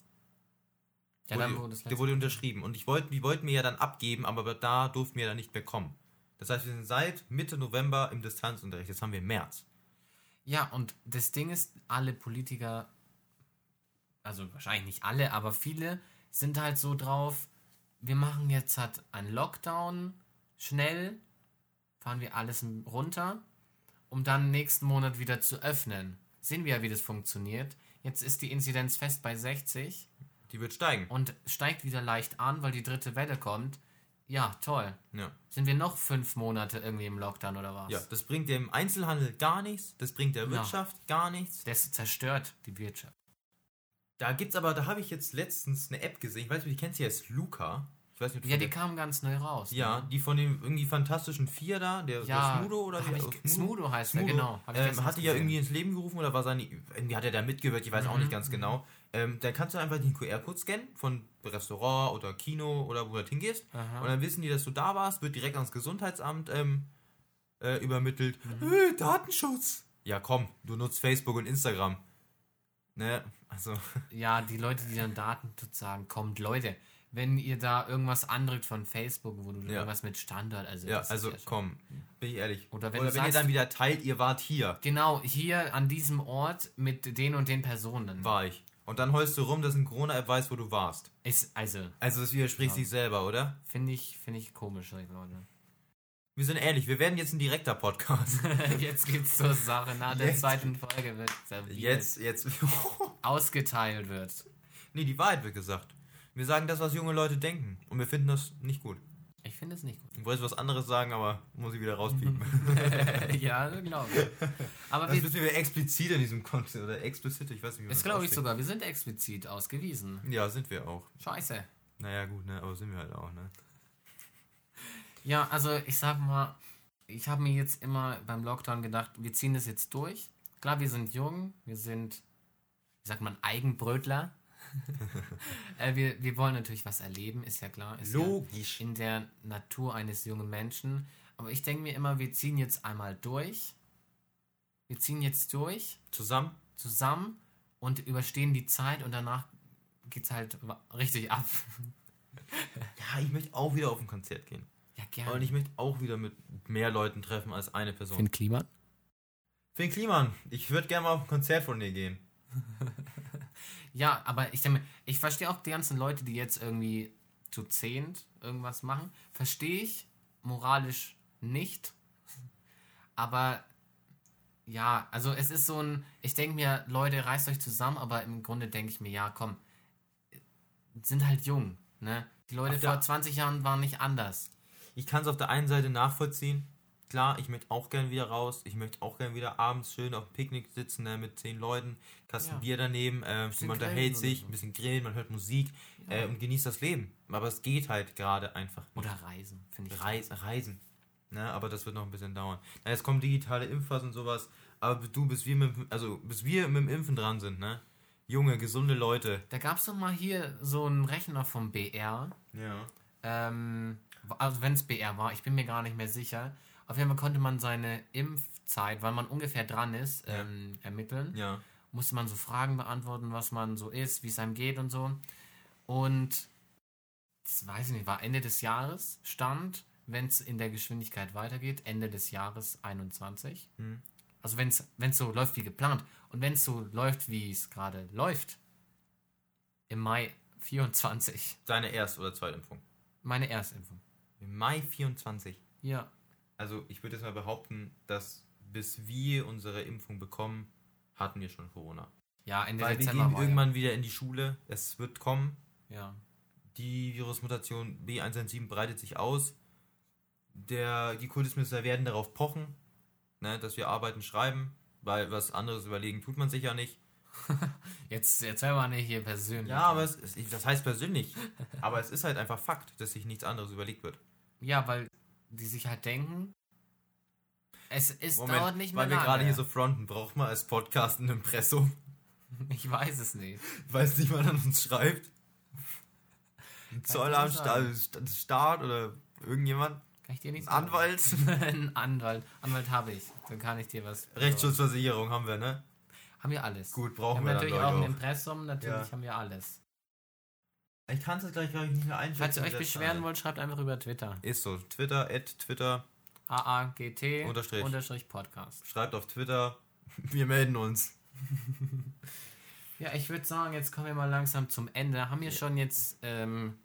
Ja, wurde, dann wurde es Die wurde unterschrieben und ich wollte, die wollten mir ja dann abgeben, aber da durften wir dann nicht mehr kommen. Das heißt, wir sind seit Mitte November im Distanzunterricht. Jetzt haben wir März. Ja, und das Ding ist, alle Politiker, also wahrscheinlich nicht alle, aber viele sind halt so drauf, wir machen jetzt halt einen Lockdown, schnell, fahren wir alles runter, um dann nächsten Monat wieder zu öffnen. Sehen wir ja, wie das funktioniert. Jetzt ist die Inzidenz fest bei 60. Die wird steigen. Und steigt wieder leicht an, weil die dritte Welle kommt. Ja, toll. Ja. Sind wir noch fünf Monate irgendwie im Lockdown oder was? Ja, das bringt dem Einzelhandel gar nichts, das bringt der Wirtschaft ja. gar nichts. Das zerstört die Wirtschaft. Da gibt's aber, da habe ich jetzt letztens eine App gesehen, ich weiß nicht, wie kennst du jetzt Luca? Ich weiß nicht, ja, die kam ganz neu raus. Ja, ne? die von dem irgendwie fantastischen Vier da, der, ja, der Smudo oder wie? Smudo? Smudo heißt Smudo, der, genau. Ähm, hat die ja irgendwie ins Leben gerufen oder war seine, irgendwie hat er da mitgewirkt, ich weiß mhm. auch nicht ganz genau. Ähm, dann kannst du einfach den QR-Code scannen von Restaurant oder Kino oder wo du halt hingehst. Aha. Und dann wissen die, dass du da warst, wird direkt ans Gesundheitsamt ähm, äh, übermittelt. Mhm. Äh, Datenschutz! Ja, komm, du nutzt Facebook und Instagram. Ne, also. Ja, die Leute, die dann Datenschutz sagen, kommt, Leute, wenn ihr da irgendwas andrückt von Facebook, wo du ja. irgendwas mit Standard, also ja, also ja komm, bin ich ehrlich. Oder wenn, Oder wenn sagst, ihr dann wieder teilt, ihr wart hier. Genau, hier an diesem Ort mit den und den Personen. War ich. Und dann heulst du rum, dass ein Corona-App weiß, wo du warst. Ist, also. Also das widerspricht ja. sich selber, oder? Finde ich, finde ich komisch, Leute. Wir sind ehrlich, wir werden jetzt ein direkter Podcast. jetzt geht's zur Sache. Nach der jetzt. zweiten Folge wird jetzt, jetzt ausgeteilt wird. Nee, die Wahrheit wird gesagt. Wir sagen das, was junge Leute denken. Und wir finden das nicht gut. Ich finde es nicht gut. Ich wollte was anderes sagen, aber muss ich wieder rauspiepen. ja, genau. Aber das wir, wir explizit in diesem Kontext oder explizit, ich weiß nicht, wie Das glaube ich sogar. Wir sind explizit ausgewiesen. Ja, sind wir auch. Scheiße. Naja, gut, ne? Aber sind wir halt auch, ne? Ja, also ich sag mal, ich habe mir jetzt immer beim Lockdown gedacht, wir ziehen das jetzt durch. Klar, wir sind jung, wir sind, wie sagt man, Eigenbrötler. äh, wir, wir wollen natürlich was erleben, ist ja klar. Ist Logisch. Ja in der Natur eines jungen Menschen. Aber ich denke mir immer, wir ziehen jetzt einmal durch. Wir ziehen jetzt durch. Zusammen? Zusammen und überstehen die Zeit und danach geht es halt richtig ab. ja, ich möchte auch wieder auf ein Konzert gehen. Ja, gerne. Und ich möchte auch wieder mit mehr Leuten treffen als eine Person. Finn Klima? Finn Kliman, ich würde gerne mal auf ein Konzert von dir gehen. ja, aber ich denke, ich verstehe auch die ganzen Leute, die jetzt irgendwie zu zehnt irgendwas machen. Verstehe ich moralisch nicht. Aber ja, also es ist so ein, ich denke mir, Leute, reißt euch zusammen, aber im Grunde denke ich mir, ja, komm, sind halt jung, ne? Die Leute vor 20 Jahren waren nicht anders. Ich kann es auf der einen Seite nachvollziehen. Klar, ich möchte auch gern wieder raus. Ich möchte auch gern wieder abends schön auf dem Picknick sitzen ne, mit zehn Leuten, Kasten ja. Bier daneben, äh, man unterhält sich, so. ein bisschen grillen, man hört Musik ja. äh, und genießt das Leben. Aber es geht halt gerade einfach. Nicht. Oder Reisen, finde ich. Reis, Reisen. Ne, aber das wird noch ein bisschen dauern. Na, jetzt kommen digitale Impfers und sowas. Aber du, bis wir mit, also bis wir mit dem Impfen dran sind, ne? Junge, gesunde Leute. Da gab es doch mal hier so einen Rechner vom BR. Ja. Ähm, also wenn es BR war, ich bin mir gar nicht mehr sicher. Auf jeden Fall konnte man seine Impfzeit, weil man ungefähr dran ist, ja. ähm, ermitteln. Ja. Musste man so Fragen beantworten, was man so ist, wie es einem geht und so. Und das weiß ich nicht, war Ende des Jahres stand, wenn es in der Geschwindigkeit weitergeht, Ende des Jahres 21. Hm. Also wenn es so läuft wie geplant und wenn es so läuft, wie es gerade läuft, im Mai 24. Deine Erst- oder Zweitimpfung? Meine Erstimpfung. Im Mai 24? Ja. Also ich würde jetzt mal behaupten, dass bis wir unsere Impfung bekommen, hatten wir schon Corona. Ja, Ende Weil Dezember. Wir gehen irgendwann ja. wieder in die Schule. Es wird kommen. Ja. Die Virusmutation B117 breitet sich aus. Der, die Kultusminister werden darauf pochen, ne, dass wir arbeiten, schreiben, weil was anderes überlegen tut man sich ja nicht. jetzt erzähl mal nicht hier persönlich. Ja, aber es, ist, das heißt persönlich. aber es ist halt einfach Fakt, dass sich nichts anderes überlegt wird. Ja, weil die sich halt denken, es ist, Moment, dauert nicht mehr Weil wir gerade hier so fronten, braucht man als Podcast ein Impressum? Ich weiß es nicht. Weiß nicht, wer an uns schreibt? Ein Zollamt, Staat oder irgendjemand? Kann ich dir nicht sagen. Anwalt? ein Anwalt. Anwalt habe ich. Dann kann ich dir was. Rechtsschutzversicherung haben wir, ne? Haben wir alles. Gut, brauchen wir, wir natürlich auch ein Impressum, natürlich ja. haben wir alles. Ich kann es gleich, glaube ich, nicht mehr einschätzen. Falls ihr euch beschweren wollt, schreibt einfach über Twitter. Ist so. Twitter, at Twitter. AAGT unterstrich. unterstrich Podcast. Schreibt auf Twitter. Wir melden uns. ja, ich würde sagen, jetzt kommen wir mal langsam zum Ende. Haben wir schon jetzt ähm,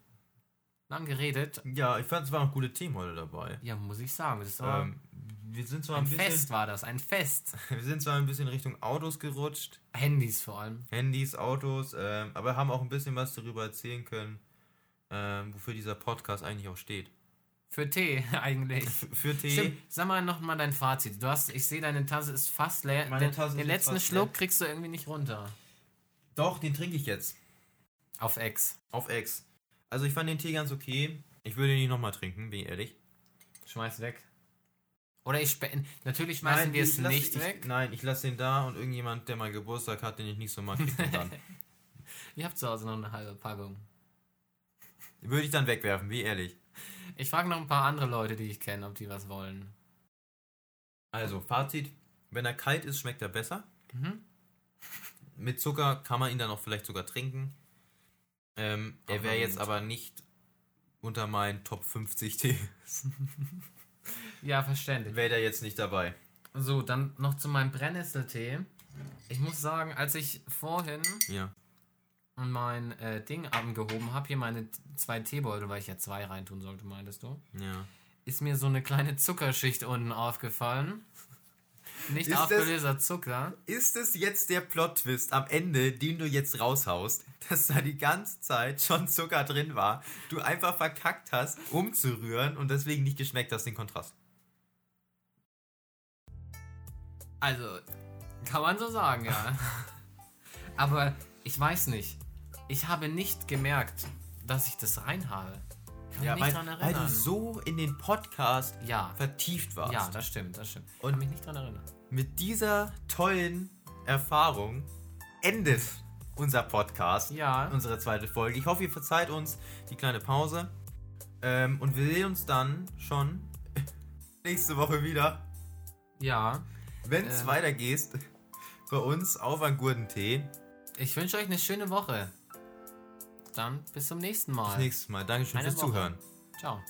lang geredet. Ja, ich fand, es waren auch gute Themen heute dabei. Ja, muss ich sagen. Das war ähm, wir sind zwar ein, ein bisschen, Fest war das, ein Fest. wir sind zwar ein bisschen Richtung Autos gerutscht. Handys vor allem. Handys, Autos, ähm, aber haben auch ein bisschen was darüber erzählen können, ähm, wofür dieser Podcast eigentlich auch steht. Für Tee eigentlich. Für Tee. Stimmt. Sag mal noch mal dein Fazit. Du hast, ich sehe, deine Tasse ist fast leer. Meine Tasse den, den letzten Schluck leer. kriegst du irgendwie nicht runter. Doch, den trinke ich jetzt. Auf Ex. Auf Ex. Also ich fand den Tee ganz okay. Ich würde ihn nicht nochmal trinken, bin ich ehrlich. Schmeiß weg. Oder ich spende. Natürlich schmeißen nein, wir es nicht ich, weg. Nein, ich lasse den da und irgendjemand, der mal Geburtstag hat, den ich nicht so mag, kriegt den dann. ich habe zu Hause noch eine halbe Packung. Würde ich dann wegwerfen, wie ehrlich. Ich frage noch ein paar andere Leute, die ich kenne, ob die was wollen. Also, Fazit: Wenn er kalt ist, schmeckt er besser. Mhm. Mit Zucker kann man ihn dann auch vielleicht sogar trinken. Ähm, er wäre jetzt aber nicht unter meinen Top 50 Tees. ja, verständlich. Wäre der jetzt nicht dabei. So, dann noch zu meinem Brennnesseltee. Ich muss sagen, als ich vorhin ja. mein äh, Ding abgehoben habe, hier meine zwei Teebeutel, weil ich ja zwei reintun sollte, meintest du? Ja. Ist mir so eine kleine Zuckerschicht unten aufgefallen. Nicht ist aufgelöster das, Zucker. Ist es jetzt der Plot-Twist am Ende, den du jetzt raushaust, dass da die ganze Zeit schon Zucker drin war, du einfach verkackt hast, umzurühren und deswegen nicht geschmeckt hast, den Kontrast? Also, kann man so sagen, ja. Aber ich weiß nicht. Ich habe nicht gemerkt, dass ich das rein habe ja, weil, weil, du so in den Podcast ja. vertieft warst. Ja, das stimmt, das stimmt. Und mich nicht dran erinnern. Mit dieser tollen Erfahrung endet unser Podcast. Ja. Unsere zweite Folge. Ich hoffe, ihr verzeiht uns die kleine Pause. Ähm, und wir sehen uns dann schon nächste Woche wieder. Ja. Wenn es ähm, weitergeht bei uns auf ein Gurdentee. Ich wünsche euch eine schöne Woche. Dann bis zum nächsten Mal. Bis nächstes Mal. Dankeschön Eine fürs Woche. Zuhören. Ciao.